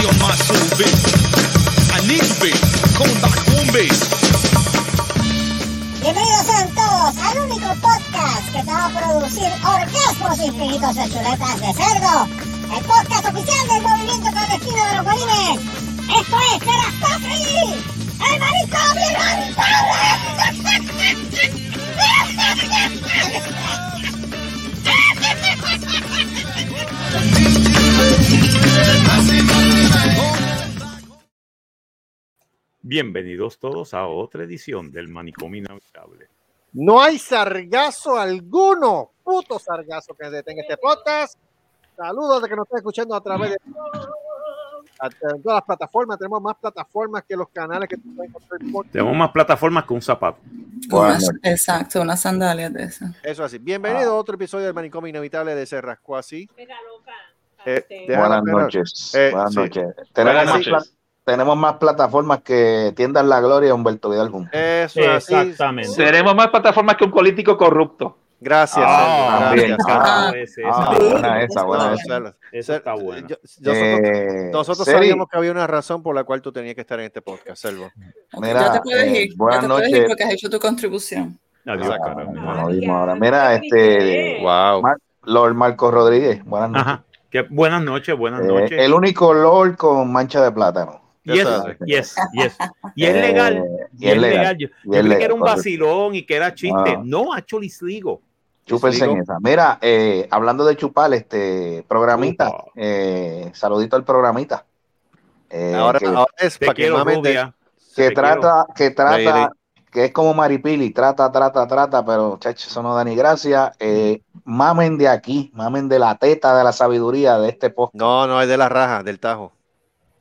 see on my soul. I need. Come back base. Bienvenidos sean todos al único podcast que te va a producir orgasmos infinitos de chuletas de cerdo. El podcast oficial del movimiento clandestino de los bolines. Esto es Terastofri, el marisco Bienvenidos todos a otra edición del Manicomio Inhabitable. No hay sargazo alguno, puto sargazo que detenga este podcast. Saludos de que nos estén escuchando a través de todas las plataformas. Tenemos más plataformas que los canales que tú puedes encontrar. en podcast. Tenemos más plataformas que un zapato. Unas- exacto, unas sandalias de esas. Eso así. Bienvenido a otro episodio del Manicomio Inevitable de Se Rascó Así. Mira, loca. Eh, Buenas esperar. noches. Eh, Buenas sí. noches. Tenemos, Buenas más tenemos más plataformas que tiendan la gloria a Humberto Vidal juntos. Eso es así. Exactamente. Tenemos más plataformas que un político corrupto. Gracias. Ah, gracias. Ah, ese, Ah, buena esa, buena esa. Está bueno. yo- nosotros Eh, nosotros Seri, sabíamos que había una razón por la cual tú tenías que estar en este podcast, Sergio. Ok, Mira, ya te puedes eh, ir. buenas ya te puedes ir noches. porque has hecho tu contribución. Adiós, ya, ahora. no Mira, te este. Wow. Mar- Lord Marcos Rodríguez, buenas noches. Ajá. Que buenas noches, buenas Eh, noches. el único Lord con mancha de plátano. Yes, Eso yes, yes. Y es Eh, legal. y es legal. Yo, y yo es creí que era un vacilón y que era chiste. Ah. No, actually es legal. Chúpense en esa. Mira, eh, hablando de chupar, este programita, eh, saludito al programita. Eh, Ahora, que, ahora es para que de- rubia. que trata, que trata. Que es como Maripili, trata, trata, trata, pero chacho, eso no da ni gracia. Eh, mamen de aquí, mamen de la teta de la sabiduría de este post. No, no, es de la raja, del tajo.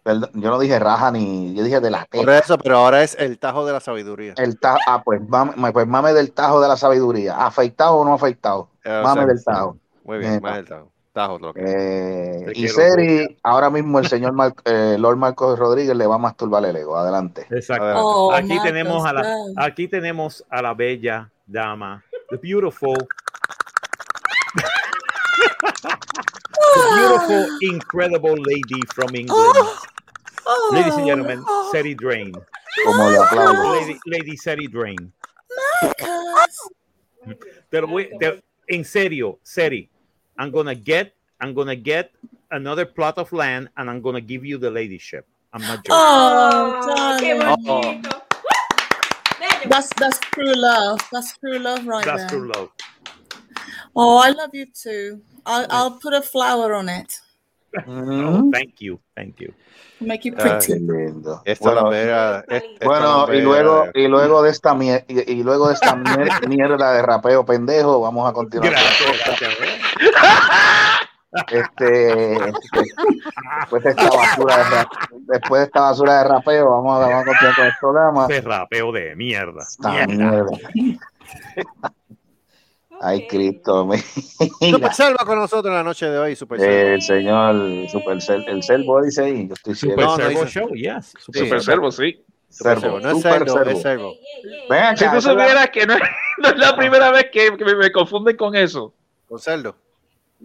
Perdón, yo no dije raja ni, yo dije de la Por teta. eso, pero ahora es el tajo de la sabiduría. El tajo, ah, pues mame, pues mame del tajo de la sabiduría. ¿Afeitado o no afeitado? Eh, o Mame sea, del tajo. Muy bien, Neta. más del tajo. Eh, y Seri, ahora mismo el señor Mar- eh, Lord Marcos Rodríguez le va a masturbar el ego. Adelante. Exacto. Adelante. Oh, aquí Marcos, tenemos a la aquí tenemos a la bella dama, the beautiful, the beautiful, incredible lady from England. Oh, Ladies and gentlemen, Seri Drain. Como le aplaudo. Lady, lady Seri Drain. Te lo voy- te- en serio, Seri, I'm gonna get, I'm gonna get another plot of land and I'm gonna give you the ladyship. I'm not joking. Oh, oh qué darling. bonito. Bello. That's that's true love. That's true love right That's there. true love. Oh, I love you too. I'll, I'll put a flower on it. Oh, thank you, thank you. Make you Ah, Qué pretty. lindo. Esta Bueno, esta y luego, y luego de esta mier- y, y luego de esta mier- mierda de rapeo pendejo, vamos a continuar. Gracias, gracias. Este, este, después de esta basura de ra- después de esta basura de rapeo, vamos a, vamos a continuar con el programa. Ese rapeo de mierda. Esta mierda. Ay. Cristo, me- Super Selva con nosotros en la noche de hoy, Super Selva. el señor Supercell, el Selvo dice ahí, yo estoy Super. No, no Show, yes. Sí, Super Servo, sí. Super Servo. No es Servo. es servo. Si tú supieras que no es, no es la primera vez que, me, me confunden con eso. Con cerdo.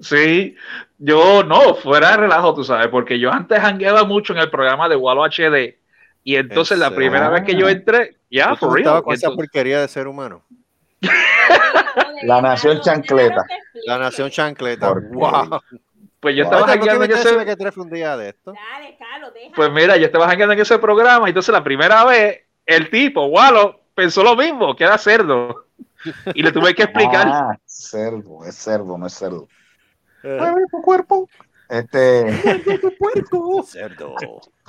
Sí, yo no, fuera de relajo, tú sabes, porque yo antes jangueaba mucho en el programa de Wallo HD. Y entonces ¿En la primera vez que yo entré, ya, ¿Tú for real. con esa porquería de ser humano? La nación chancleta. La nación chancleta. Wow. pues yo Wow. estaba Oye, ¿por qué jangueando en ese, que tres fue un día de esto? Dale, Carlos, deja. Pues mira, yo estaba jangueando en ese programa, y entonces la primera vez, el tipo, Wallo, pensó lo mismo, que era cerdo. Y le tuve que explicar. Ah, cervo, es cervo, no es cerdo. Eh, tu cuerpo. Este, cerdo.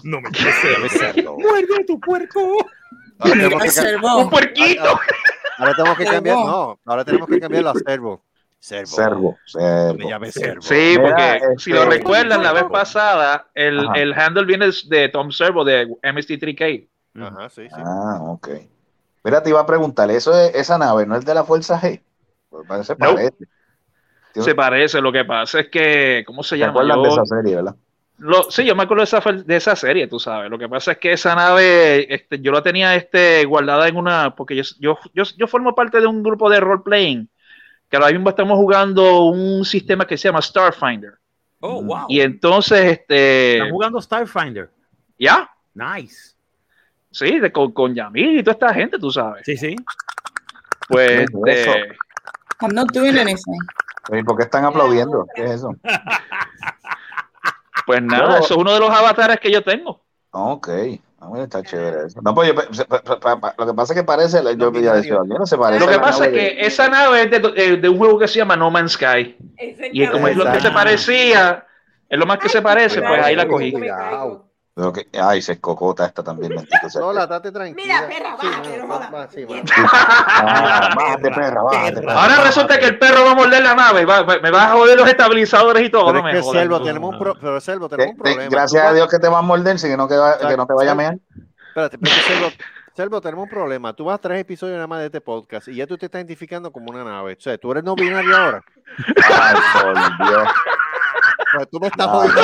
No me Dame cerdo. Muerde tu puerco. Mira, que. Un puerquito. Ahora tenemos que cambiar. No, ahora tenemos que cambiarlo a cervo. llame cervo. Sí, Mira, porque este- si lo recuerdan, la vez pasada, el, el handle viene de Tom Servo de MST3K. Ajá, sí, sí. Ah, ok. Mira, te iba a preguntar, ¿eso es, esa nave no es de la Fuerza G? Pues parece, No. Se parece, lo que pasa es que, ¿cómo se ¿Te llama? acuerdas de Yo- esa serie, verdad? Lo- sí, yo me acuerdo de esa, de esa serie, tú sabes. Lo que pasa es que esa nave, este, yo la tenía este, guardada en una, porque yo, yo, yo, yo formo parte de un grupo de role-playing, que ahora mismo estamos jugando un sistema que se llama Starfinder. Oh, wow. Y entonces, este, Están jugando Starfinder. ya, Nice. sí, de, con, con Yamil y toda esta gente, tú sabes. Sí, sí. Pues, este, I'm not doing anything. ¿Y por qué están aplaudiendo? ¿Qué es eso? pues nada, Pero- eso es uno de los avatares que yo tengo. Ok. Ah, mira, está chévere eso. No, pues yo, pa- pa- pa- lo que pasa es que parece, yo ya decía, no se parece. Lo que pasa es de- que esa nave es de, de- de un juego que se llama No Man's Sky. Y como es lo que se parecía, es lo más que se parece, pues ahí la cogí. Me que- ay, se escocota esta también, bendito sea. Tranquila. Mira, perra, Sí, bájate, no, no jodas. va- sí, va. Ah, bájate, perra, bájate, perra. Ahora resulta que el perro va a morder la nave, va- va- me va a joder los estabilizadores y todo. Pero no es me que, jodas. Selvo, no, tenemos un pro- pero, Selvo, tenemos un te- problema. gracias a Dios que te va a morder, si que no, que, va- que no te vaya a mear. Espérate, Selvo, tenemos un problema. Tú vas a tres episodios nada más de este podcast y ya tú te estás identificando como una nave. O sea, tú eres no binario ahora. Ay, por Dios. Tú me estás jodiendo.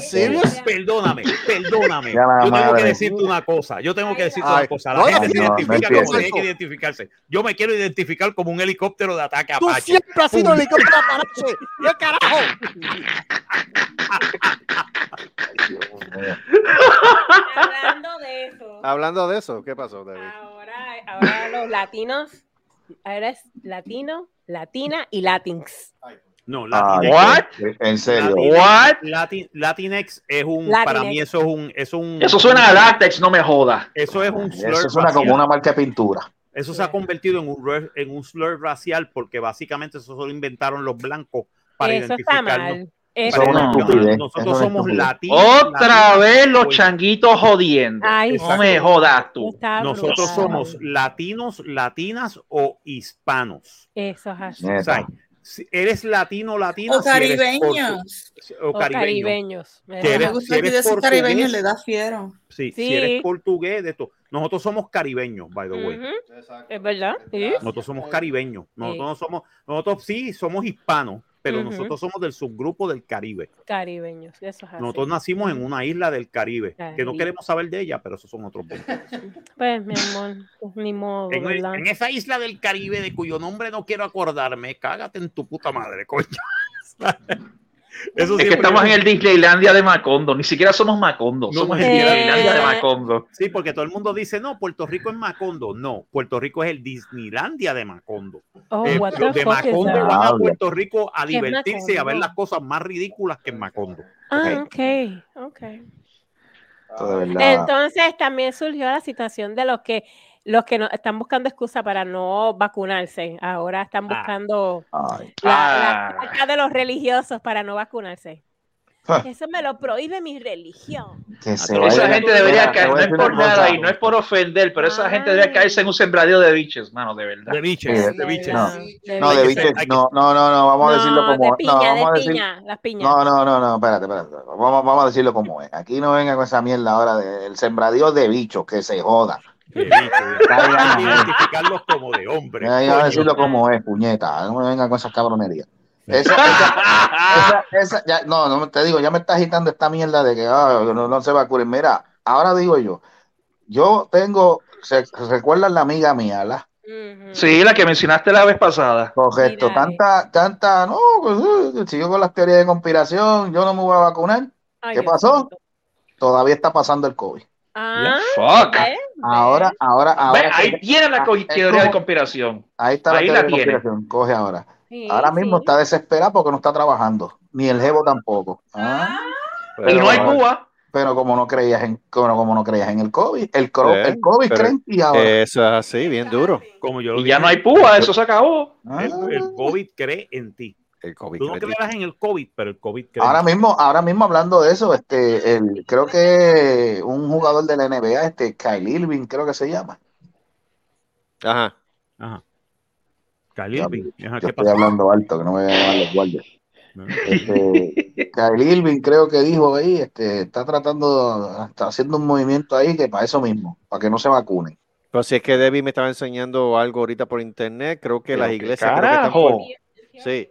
serious? Perdóname, perdóname. Yo tengo que decirte una cosa. Yo tengo que decirte Ay, una cosa. La no, gente se no, no identifica como tiene que identificarse. Yo me quiero identificar como un helicóptero de ataque Tú Apache. siempre has sido el helicóptero Apache. ¿Qué carajo? Hablando de eso, Hablando de eso, ¿qué pasó, David? ahora, ahora los latinos, ahora es latino, latina y latinx. No, Ay, Latinx. What? En serio. Latinx- What? Latin- Latinx es un, Latinx. para mí eso es un, es un, Eso suena a látex, no me joda. eso es un slur Eso suena racial. como una marca de pintura. Eso se ha convertido en un, en un slur racial porque básicamente eso solo inventaron los blancos para Eso está identificarnos. mal. Eso Eso es una está mal. estupidez. Nosotros es somos latinos. Otra latinos, vez los pues, changuitos jodiendo. Ay, No me jodas tú. Nosotros somos latinos, latinas o hispanos. Eso es así. O sea, si eres latino, latina, O si eres caribeños. o O caribeño. caribeños. Eres- me si gusta que eres decir caribeño portugués, le da fiero. Sí, Sí. si eres portugués, de esto. Nosotros somos caribeños, by the way. Es verdad. Sí. Nosotros somos caribeños. Nosotros Sí. no somos, nosotros sí somos hispanos, pero nosotros somos del subgrupo del Caribe. Caribeños. Eso es así. Nosotros nacimos en una isla del Caribe, que no queremos saber de ella, pero esos son otros puntos. Pues, mi amor, pues, ni modo, En, ¿verdad? en esa isla del Caribe de cuyo nombre no quiero acordarme, cágate en tu puta madre, coño. Eso Es que estamos en el Disneylandia de Macondo, ni siquiera somos Macondo, No, somos no, el eh, Disneylandia de Macondo. Sí, porque todo el mundo dice, no, Puerto Rico es Macondo. No, Puerto Rico es el Disneylandia de Macondo. Oh, Eh, what los the de fuck is Macondo that? van a. Puerto Rico a ¿Qué es divertirse y a ver las cosas más ridículas que en Macondo. Ah, ok, ok. Verdad. Entonces también surgió la situación de los que los que no, están buscando excusa para no vacunarse. Ahora están Ah. buscando la, Ah. la carta de los religiosos para no vacunarse. Ah. Eso me lo prohíbe mi religión. que se Pero Esa vaya- gente debería caer, no es por nada y no es por ofender, pero esa gente debería caerse en un sembradío de biches, mano, de verdad. De biches, Sí, de biches. no. De No, de biches, no, no, no, no, vamos a decirlo como de es. piña, No, de vamos a decir, piña, las piñas. no, no, no, no, espérate, espérate. Vamos, vamos a decirlo como es. Aquí no venga con esa mierda ahora del sembradío de bichos, que se joda. Que ahí. identificarlos como de hombre. Ya, ya, decirlo como es, puñeta. No me vengan con esas cabronerías. Esa, esa, esa, esa- ya, no, no te digo, ya me está agitando esta mierda de que ah, no, no se vacunen. Mira, ahora digo yo, yo tengo, se, ¿recuerdan la amiga mía, la? Sí, la que mencionaste la vez pasada. Correcto, Mira, tanta, tanta, no, pues eh, sigo con las teorías de conspiración, yo no me voy a vacunar. Ay, ¿Qué pasó? Todavía está pasando el COVID. Ah, Fuck. ¿ves? Ahora, ahora, ahora, ahí tiene la Ah, es teoría de como- conspiración. ahí está la teoría la de tiene. conspiración. Coge ahora. Sí, Ahora mismo sí. está desesperada porque no está trabajando, ni el jevo tampoco. Ah, Y no hay pero- Cuba. Pero como no creías en, como, como no creías en el COVID, el, cro- Eh, el COVID pero- creen y ahora. Eso es así, bien duro. Como yo lo Y ya no hay púa, eso se acabó. Ah, el, el COVID cree en ti. El COVID. Tú no creerás en el COVID, pero el COVID ahora mismo, ahora mismo hablando de eso, este, el, creo que un jugador de la NBA, este Kyle Irving, creo que se llama. Ajá. Ajá. Kylie Irving. Ajá, Yo ¿Qué estoy pasó? hablando alto, que no me vayan a llamar los guardias. No. Este, Kyle Irving creo que dijo ahí, este, está tratando, está haciendo un movimiento ahí que para eso mismo, para que no se vacunen. Pero si es que Debbie me estaba enseñando algo ahorita por internet, creo que las iglesias creo que están carajo. por- Sí.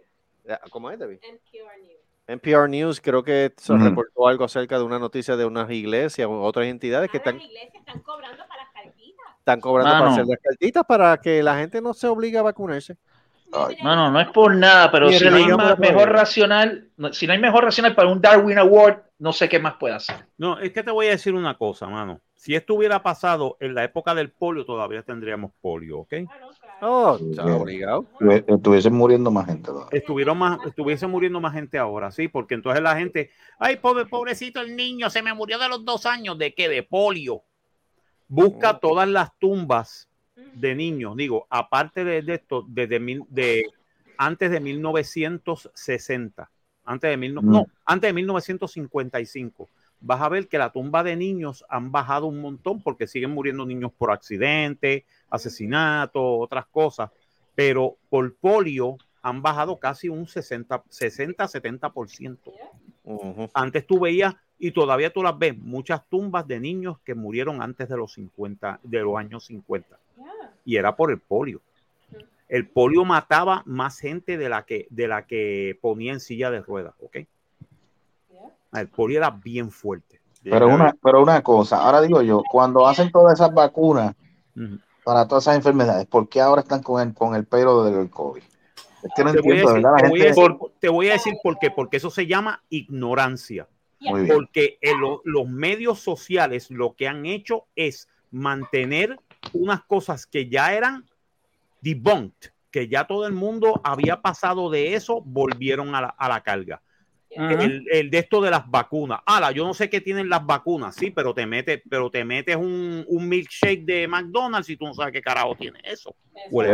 ¿Cómo es, Debbie? NPR News. NPR News creo que se reportó algo acerca de una noticia de unas iglesias o otras entidades que están, las iglesias están cobrando para las cartitas. están cobrando para Mano. hacer las cartitas para que la gente no se obligue a vacunarse. Ay, No, no, no es por nada, pero si no hay más- para mejor racional, si no hay mejor racional para un Darwin Award, no sé qué más puede hacer. No, es que te voy a decir una cosa, mano. Si esto hubiera pasado en la época del polio, todavía tendríamos polio, ¿ok? Oh, Está obligado. estuviesen muriendo más gente. Estuvieron más, estuviese muriendo más gente ahora, sí, porque entonces la gente, ay, pobre, pobrecito el niño, se me murió de los dos años, ¿de qué? De polio. Busca todas las tumbas de niños, digo, aparte de, de esto, desde mil, de antes de 1960, antes de mil, no, Mm. no, antes de 1955. Vas a ver que la tumba de niños han bajado un montón porque siguen muriendo niños por accidente, asesinato, otras cosas, pero por polio han bajado casi un 60, 60 70%. Ujú. Antes tú veías, y todavía tú las ves, muchas tumbas de niños que murieron antes de los 50, de los años 50. Y era por el polio. El polio mataba más gente de la que, de la que ponía en silla de ruedas, ¿ok? El polio era bien fuerte. Pero una, pero una cosa, ahora digo yo, cuando hacen todas esas vacunas para todas esas enfermedades, ¿por qué ahora están con el, con el pelo del COVID? Es que no Te voy, a decir, ¿verdad? La te voy a gente, decir- te voy a decir por qué, porque eso se llama ignorancia. muy. Porque en lo- los medios sociales lo que han hecho es mantener unas cosas que ya eran debunked, que ya todo el mundo había pasado de eso, volvieron a la, a la carga. El, el de esto de las vacunas. Ala, yo no sé qué tienen las vacunas, sí, pero te metes, pero te metes un, un milkshake de McDonald's y tú no sabes qué carajo tiene eso.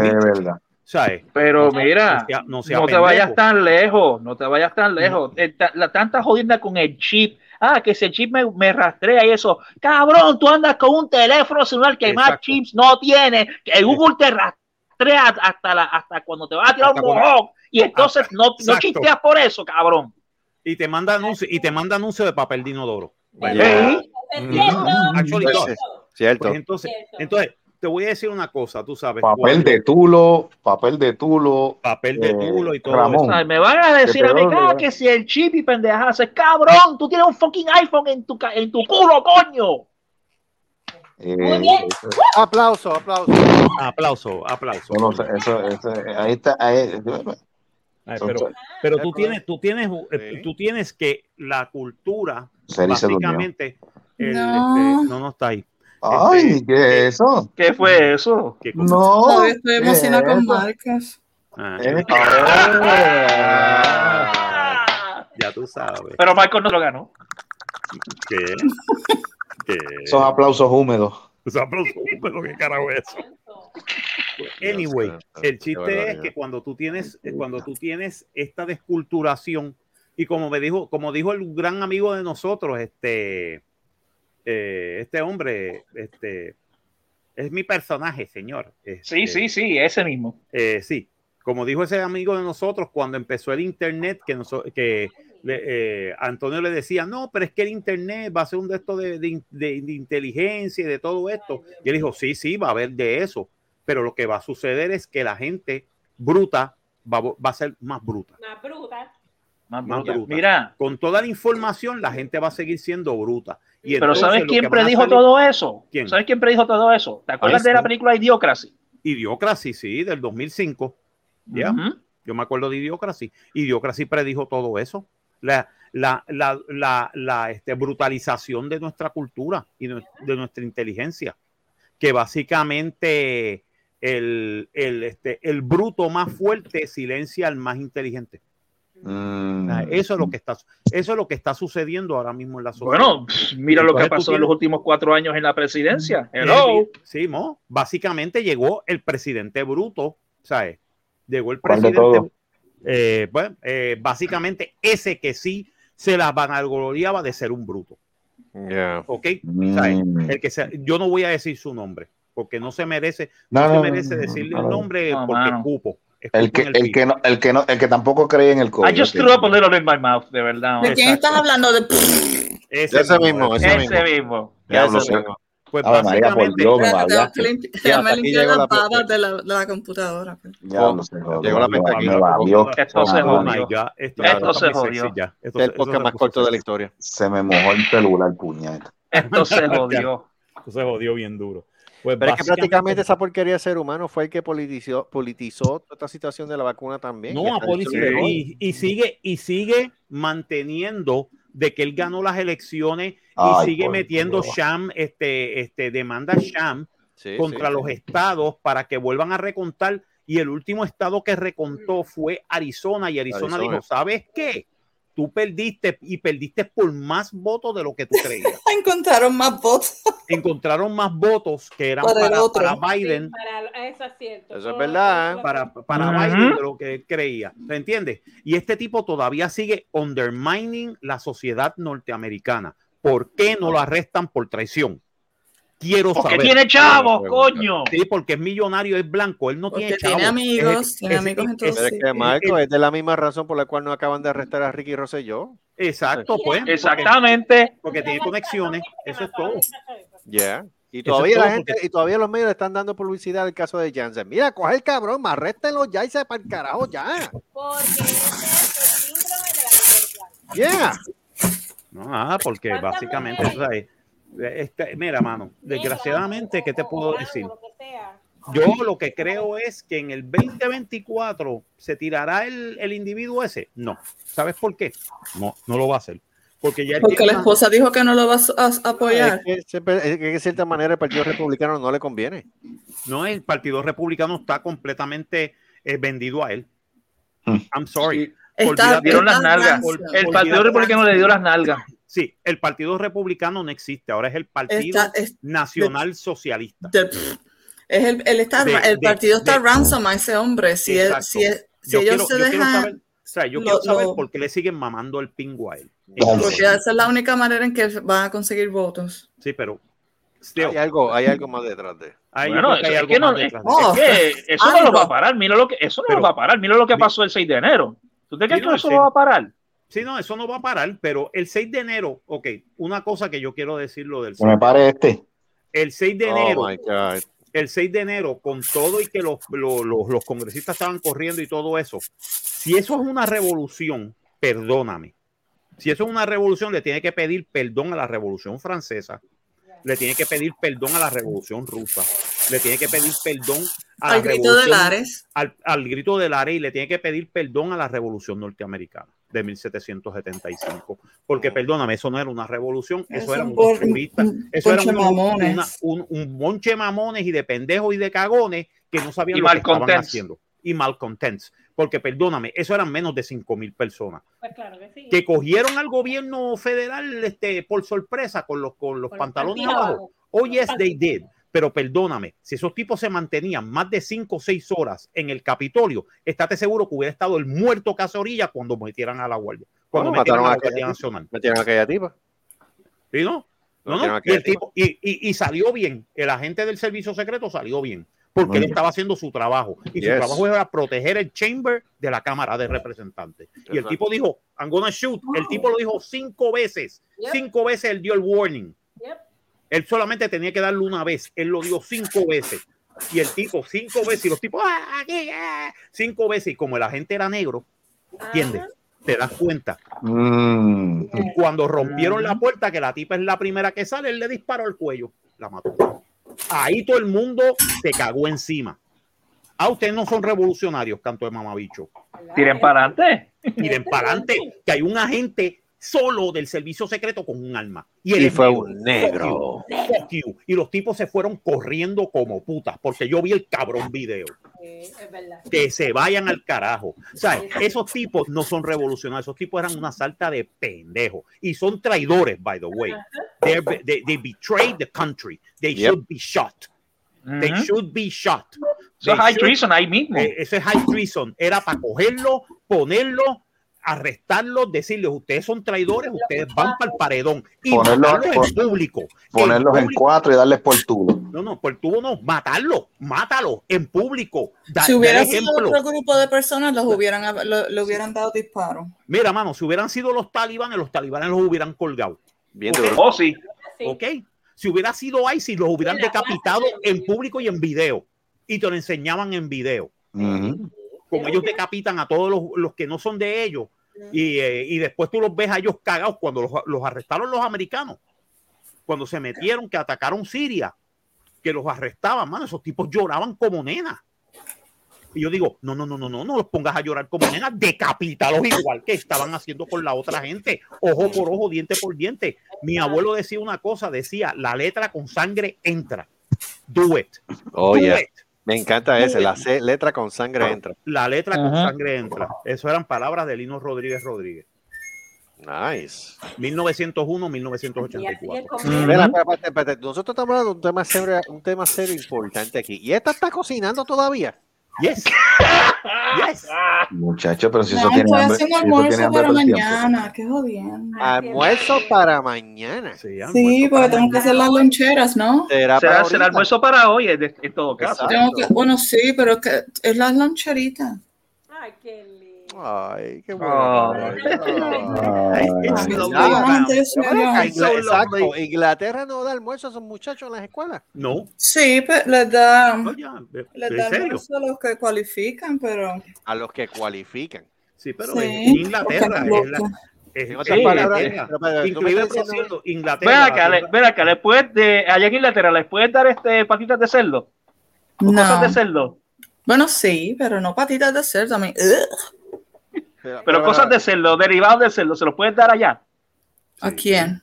Es verdad. ¿sabes? Pero No mira, sea- no sea no te vayas tan lejos, no te vayas tan lejos. Eh, ta- La tanta jodienda con el chip. Ah, que ese chip me, me rastrea y eso. Cabrón, tú andas con un teléfono celular que más chips no tiene. Que el Google te rastrea hasta, la, hasta cuando te vas a tirar Hasta un mojón. Y entonces no, no chisteas por eso, cabrón. Y te manda anuncio, y te manda anuncio de papel de inodoro. ¿Eh? Actually sí, Cierto. Pues entonces, entonces, te voy a decir una cosa, tú sabes. Papel cuando- de tulo, papel de tulo. papel de eh, tulo y todo Ramón. Ay, me van a decir a mí ah, que si el chip y pendejas, cabrón, tú tienes un fucking iPhone en tu, en tu culo, coño. eh, Muy bien. eso- aplauso, aplauso. eso. Aplauso, aplauso. no sé, eso- eso- ahí está. ahí- Ay, son- pero pero tú Es tienes, tú tienes, eh, Sí. tú tienes que la cultura, Seri básicamente, el, No. este, no, no está ahí. Ay, Este, ¿qué es eso? ¿Qué fue eso? No. Estoy ¿qué emocionada es con? Marcas. Ah, Eh, Ah. ya tú sabes. Pero Michael no lo ganó. ¿Qué? ¿Qué? Esos aplausos húmedos. Esos aplausos, pero qué carajo es eso. Anyway, el chiste es que cuando tú tienes, cuando tú tienes esta desculturación, y como me dijo, como dijo el gran amigo de nosotros, este, eh, este hombre, este, es mi personaje, señor. Sí, Este, sí, sí, ese mismo. eh, sí, como dijo ese amigo de nosotros cuando empezó el internet, que, noso- que le- eh, Antonio le decía, no, pero es que el internet va a ser un de esto de, de- de- de inteligencia y de todo esto. Y él dijo, sí, sí, va a haber de eso, pero lo que va a suceder es que la gente bruta va, a vo- va a ser más bruta. Más bruta. Más Más bruta. Mira, Con toda la información, la gente va a seguir siendo bruta. Y pero entonces ¿sabes quién predijo salir- todo eso? ¿Quién? ¿Sabes quién predijo todo eso? ¿Te acuerdas de la película Idiocracy? Idiocracy, sí, del 2005. Ya. Ujú. Yo me acuerdo de Idiocracy. Idiocracy predijo todo eso. La, la, la, la, la, este, brutalización de nuestra cultura y de, de nuestra inteligencia. Que básicamente el, el, este, el bruto más fuerte silencia al más inteligente. Mm. Eso es lo que está, eso es lo que está sucediendo ahora mismo en la sociedad. Bueno, mira lo que pasó en los últimos cuatro años en la presidencia. Hello. Sí, Mo. Básicamente llegó el presidente bruto, ¿sabes? Llegó el ¿Cuál de presidente. eh, bueno, eh, básicamente ese que sí se la vanagloriaba de ser un bruto, Yeah. ¿ok? Mm. ¿Sabes? El que se- yo no voy a decir su nombre, porque no se merece, No, no, no, se no, merece no, decirle no, el no. nombre No, porque cupo. El cupo que, el piso. que no, el que no, el que tampoco cree en el COVID. I just threw up a little in my mouth, de verdad. ¿De quién estás hablando? De... Ese Ese mismo, ese Ese mismo. mismo. Ese se- mismo. Pues María, por básicamente, me limpi- Ya, aquí limpiar llegó las la- babas de la, de la computadora. pues. Diablo, se jodió, Llegó la me- pestaña. me babió. Esto se Ah, oh jodió. Esto, se jodió. sexy ya. Esto, es el podcast se más corto de la historia. Se me mojó el celular, puñeta. Esto se jodió. Esto se jodió bien duro. Pues Pero es que prácticamente esa porquería de ser humano fue el que politizó, politizó toda esta situación de la vacuna también. No, a. Y, y sigue, y sigue manteniendo de que él ganó las elecciones y Ay, sigue metiendo Dios. sham, este, este, demanda sham Sí, contra sí, los sí. estados para que vuelvan a recontar. Y el último estado que recontó fue Arizona. Y Arizona, Arizona. dijo: ¿Sabes qué? Tú perdiste y perdiste por más votos de lo que tú creías. Encontraron más votos. Encontraron más votos que eran Para para, otro. para Biden. Para, eso es cierto. Eso es verdad, ¿eh? para, para Ujú. Biden de lo que él creía. ¿Se entiende? Y este tipo todavía sigue undermining la sociedad norteamericana. ¿Por qué no lo arrestan por traición? Quiero Porque saber. tiene chavos, coño. Sí, porque es millonario, es blanco, él no Porque tiene tiene chavos. amigos, Es- tiene es- amigos es- en todos Pero es sitios. que, Marco, es de la misma razón por la cual no acaban de arrestar a Ricky Rosselló. Exacto, pues. Exactamente. Porque tiene conexiones, eso es todo. Ya. Y todavía es la gente, porque- y todavía los medios le están dando publicidad al caso de Janssen. Mira, coge el cabrón, arréstenlo ya y se para el carajo ya. Porque ese es el síndrome de la libertad. Yeah. No, nada, porque ¿Cuántas básicamente, o sea, este- mira, mano, desgraciadamente, ¿qué te puedo decir? Yo lo que creo es que en el 2024 se tirará el, el individuo ese. No. ¿Sabes por qué? No, no lo va a hacer. Porque ya Porque la esposa dijo que no lo va a, apoyar. Es que, siempre- es que de cierta manera el Partido Republicano no le conviene. No, el Partido Republicano está completamente eh, vendido a él. Hmm. I'm sorry. Está, Dieron las nalgas. El. Partido Republicano le dio las nalgas. Sí, el Partido Republicano no existe. Ahora es el Partido Está- es- Nacional Socialista. de- es el, él está, De- el de- partido está de- ransom a ese hombre. Si, él- si, él- si Yo ellos quiero, se yo dejan. saber, o sea, yo lo- quiero saber lo- por qué le siguen mamando el pingo a él. Porque esa es la única manera en que van a conseguir votos. Sí, pero still, Hay algo, hay algo más detrás de. yo Bueno, hay es algo que no- más detrás de Oh, eso. Es que eso no Ay, lo va no. a parar. Mira lo que, eso no Pero- lo va a parar. Mira lo que pasó el 6 de enero. ¿Tú te crees que eso lo va a parar? Sí, no, eso no va a parar, pero el 6 de enero, ok, una cosa que yo quiero decirlo del Que me 6 pare este. el 6 de enero, Oh my God. el 6 de enero, con todo y que los, los, los- los congresistas estaban corriendo y todo eso, si eso es una revolución, perdóname. Si eso es una revolución, le tiene que pedir perdón a la revolución francesa, le tiene que pedir perdón a la revolución rusa, le tiene que pedir perdón a la Al grito de Lares. al, al grito de Lares y le tiene que pedir perdón a la revolución norteamericana de 1775. Porque, perdóname, eso no era una revolución, eso Es eran un un eso era una- un, un bonche de mamones y de pendejos y de cagones que no sabían Y lo que estaban haciendo. Y malcontents. Porque, perdóname, eso eran menos de 5 mil personas Pues claro que sí. que cogieron al gobierno federal este, por sorpresa con los, con los pantalones abajo. Oh, yes, they did. Pero perdóname, si esos tipos se mantenían más de 5 o 6 horas en el Capitolio, estate seguro que hubiera estado el muerto casi orilla cuando metieran a la guardia. Cuando Bueno, metieran mataron a a la aquella Guardia. Nacional. Metieron a aquella tipa. ¿Sí, no? No, Metieron. Y, el tipo, y, y- y salió bien. El agente del servicio secreto salió bien. Porque él estaba haciendo su trabajo. Y su trabajo era proteger el chamber de la Cámara de Representantes. Y el Exacto. tipo dijo, I'm gonna shoot. El tipo lo dijo cinco veces. Yep. Cinco veces él dio el warning. Yep. Él solamente tenía que darle una vez. Él lo dio cinco veces. Y el tipo, cinco veces. Y los tipos, "Ah, aquí, ah", cinco veces. Y como el agente era negro, ¿entiendes? Ajá. Te das cuenta. Mm. Cuando rompieron la puerta, que la tipa es la primera que sale, él le disparó el cuello. La mató. Ahí todo el mundo se cagó encima. Ah, ustedes no son revolucionarios, canto de mamabicho. Tiren para adelante. Miren para adelante, que hay un agente solo del servicio secreto con un arma. él Y es fue negro. un negro. Fuck you. Y los tipos se fueron corriendo como putas, porque yo vi el cabrón video. Sí, es verdad. Que se vayan al carajo. O sea, esos tipos no son revolucionarios, esos tipos eran una salta de pendejos. Y son traidores, by the way. They're- They, they betrayed the country. They Yep. should be shot. They should be shot. Eso es high should- treason ahí mismo. eh, eso es high treason. Era para cogerlo, ponerlo, arrestarlos, decirles, ustedes son traidores, ustedes van para el paredón y Ponerlo- matarlos en público. Ponerlos en público. cuatro y darles por tubo. No, no, por tubo no, matarlo, mátalo en público. Da, Si hubiera sido otro grupo de personas, los hubieran, lo- le hubieran dado disparos. Mira, mano, si hubieran sido los talibanes, los talibanes los hubieran colgado. Bien Ok. duro. Oh, sí. ¿Ok? Si hubiera sido ISIS, los hubieran decapitado en público y en video. Y te lo enseñaban en video. Como ellos decapitan a todos los, los que no son de ellos. Y, eh, y después tú los ves a ellos cagados cuando los, los arrestaron los americanos. Cuando se metieron, que atacaron Siria. que los arrestaban, mano, esos tipos lloraban como nenas. Y yo digo, no, no, no, no, no, no los pongas a llorar como nenas, decapítalos igual que estaban haciendo con la otra gente, ojo por ojo, diente por diente. Mi abuelo decía una cosa, decía, la letra con sangre entra. Do it. Oh, Do yeah. it. Me encanta ese. La C- letra con sangre entra. La letra con Ajá. sangre entra. Eso eran palabras de Lino Rodríguez Rodríguez. Nice. 1901, Y así es 1984. como- Espera, espera, espera, espera. Nosotros estamos hablando de un tema serio, un tema serio importante aquí. ¿Y esta está cocinando todavía? Yes. Yes. Muchacho, pero si eso tiene estoy hambre, haciendo almuerzo hambre para el tiempo. mañana. Qué jodiendo. Almuerzo para mañana. Sí, Sí, porque tengo que hacer las loncheras, ¿no? Será para ahorita. almuerzo para hoy, en, en todo caso. Exacto. Tengo que, bueno, sí, pero es que es las loncheritas. Ay, qué lindo. Ay, qué bueno. Exacto. Inglaterra no da almuerzo a esos muchachos en las escuelas. No, Sí, pero les da, no, ya, de- les ¿en da almuerzo a los que cualifican, pero A los que cualifican. Sí, pero Sí, en Inglaterra porque es la, es, En otras es palabras, Inglaterra. por cierto, Ven Inglaterra. acá, le- ven acá, ¿les puedes de, allá en Inglaterra, ¿les puedes dar este patitas de cerdo? ¿O cosas de no. cerdo? Bueno, sí, pero no patitas de cerdo. a mí, ugh. Pero- cosas de cerdo, derivados de cerdo, ¿se los puedes dar allá? ¿A quién?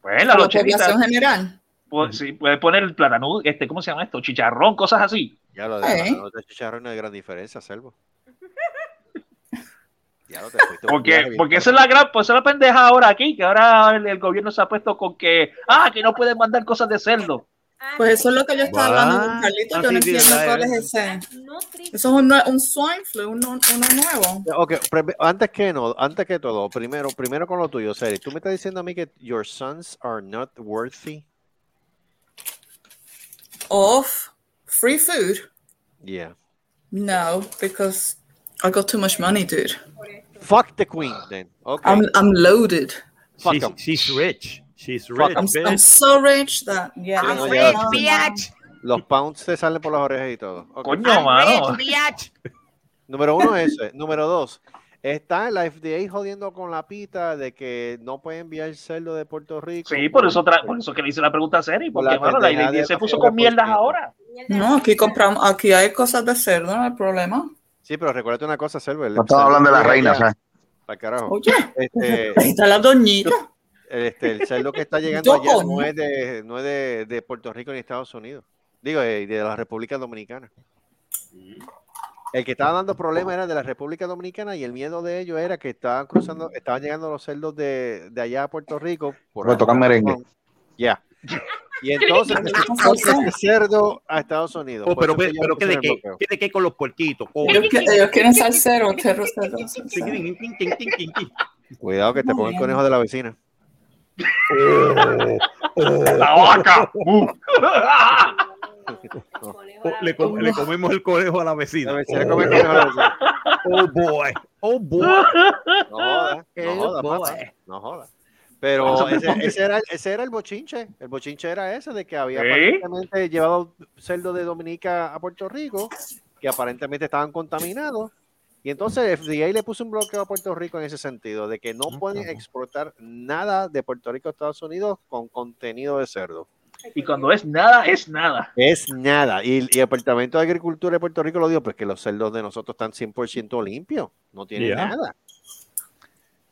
Pues la ¿A la loncherita, población general? pues, sí, puedes poner el plátano, este, ¿cómo se llama esto? Chicharrón, cosas así. Ya lo de Eh. no de chicharrón no hay gran diferencia, Selvo. Ya lo te fuiste Porque, bien porque esa es la gran, pues esa es la pendeja ahora aquí, que ahora el, el gobierno se ha puesto con que, ah, que no pueden mandar cosas de cerdo. Pues eso es lo que yo estaba hablando con Ah, Carlito. ah, Yo no entiendo cuál es. es ese. Eso es un, un swine flu, uno, uno nuevo. Ok, pre- antes que no, antes que todo, primero, primero con lo tuyo, Seri. Tú me estás diciendo a mí que your sons are not worthy. Of free food? Yeah. No, because I got too much money, dude. Fuck the queen, then. Okay. I'm, I'm loaded. Fuck She's, she's rich. She's Fuck rich. I'm, bitch. I'm so rich that, yeah. I'm rich, no, no. bitch. Los pounds te salen por las orejas y todo. Coño, mano. Número uno ese. Número dos. Está la FDA jodiendo con la pita de que no puede enviar cerdo de Puerto Rico. Sí, por eso, por eso que le hice la pregunta a Seri, Por porque la bueno, la IDD se puso con mierdas ahora. No, aquí compramos, aquí hay cosas de cerdo, no hay problema. Sí, pero recuérdate una cosa, Selvo. el No estamos hablando de la reina, ¿sabes? Pa'l carajo. Oye, Este, ahí está la doñita. Este, el cerdo que está llegando allá no es, de, no es de, de Puerto Rico ni Estados Unidos. Digo, de, de la República Dominicana. El que estaba dando problemas era de la República Dominicana y el miedo de ellos era que estaban cruzando, estaban llegando los cerdos de, de allá a Puerto Rico. Por tocan merengue. Ya. Y entonces ese cerdo a Estados Unidos. Oh, pero, ¿qué de qué? el. ¿Qué de qué con los puerquitos? Con- Ellos, que- ellos quieren salsero, cerdo. Cuidado que te ponga el conejo de la vecina. ¡La vaca! Uh. Oh, le, com- le comemos el conejo a la vecina. La vecina come el conejo de la vecina. Oh boy. Oh boy. No joda, no Oh, joda, boy. papá, no joda. Pero ese, ese era, ese era el bochinche. El bochinche era ese de que había aparentemente llevado cerdo de Dominica a Puerto Rico, que aparentemente estaban contaminados. Y entonces FDA le puso un bloqueo a Puerto Rico en ese sentido, de que no pueden exportar nada de Puerto Rico a Estados Unidos con contenido de cerdo. Y cuando es nada, es nada. Es nada. Y, y el Departamento de Agricultura de Puerto Rico lo dijo, pues que los cerdos de nosotros están 100% limpios, no tienen nada.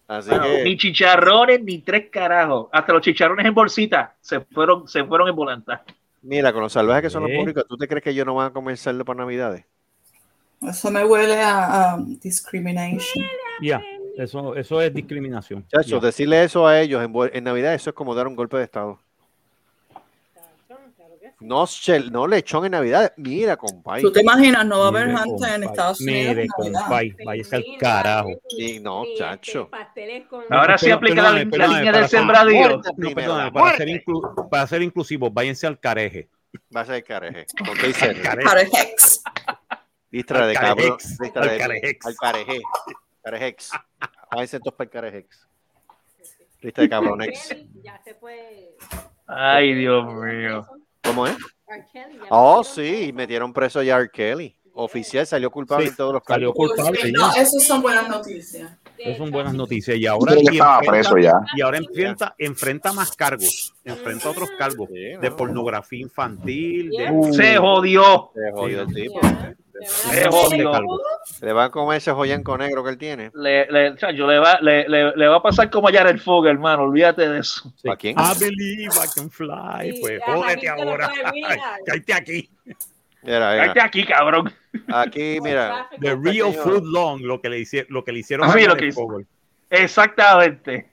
Así Bueno, que... Ni chicharrones, ni tres carajos. Hasta los chicharrones en bolsita se fueron, se fueron en volanta. Mira, con los salvajes que son los Sí. públicos, ¿tú te crees que ellos no van a comer cerdo para Navidades? Eso me huele a, a discrimination. Ya, eso, eso es discriminación. Chacho, decirle eso a ellos en, en Navidad, eso es como dar un golpe de Estado. No, shell- no lechón en Navidad. Mira, compadre. ¿Tú te imaginas? No va a haber gente en Estados Unidos. Mire, compay, váyase al carajo. Sí, no, chacho. Ahora sí aplica la, línea del sembradío. Para, ser muerte. inclu- para ser inclusivos, váyanse al careje. Va a ser careje. Con Distra de cabrón. distra al de- carejex. Al careje. Carejex. Váyanse entonces para el carejex. Lista de cabronex. Ya se fue. Ay, Dios mío. ¿Cómo es? Oh, sí, metieron metieron preso ya a R. Kelly. oficial salió culpable Sí, en todos los salió cargos. culpable. No, esas son buenas noticias. Esas son buenas noticias. Y ahora, y estaba enfrenta- preso ya. y ahora enfrenta, enfrenta más cargos. Enfrenta otros cargos Sí, de no. pornografía infantil. de-. Se jodió. Se jodió el tipo. Le van a comer ese joyanco negro que él tiene. Le, le, chacho, le, va, le, le, le va a pasar como a Jared Fug, hermano. Olvídate de eso. ¿A quién? I believe I can fly. Sí, Pues jódete ¿quién te lo ahora. Cállate aquí. Mira, mira. Cállate aquí, cabrón. Aquí, mira. The real food long, lo que le hicieron, lo que le hicieron a sí, lo Jared que hizo. Fogle. Exactamente.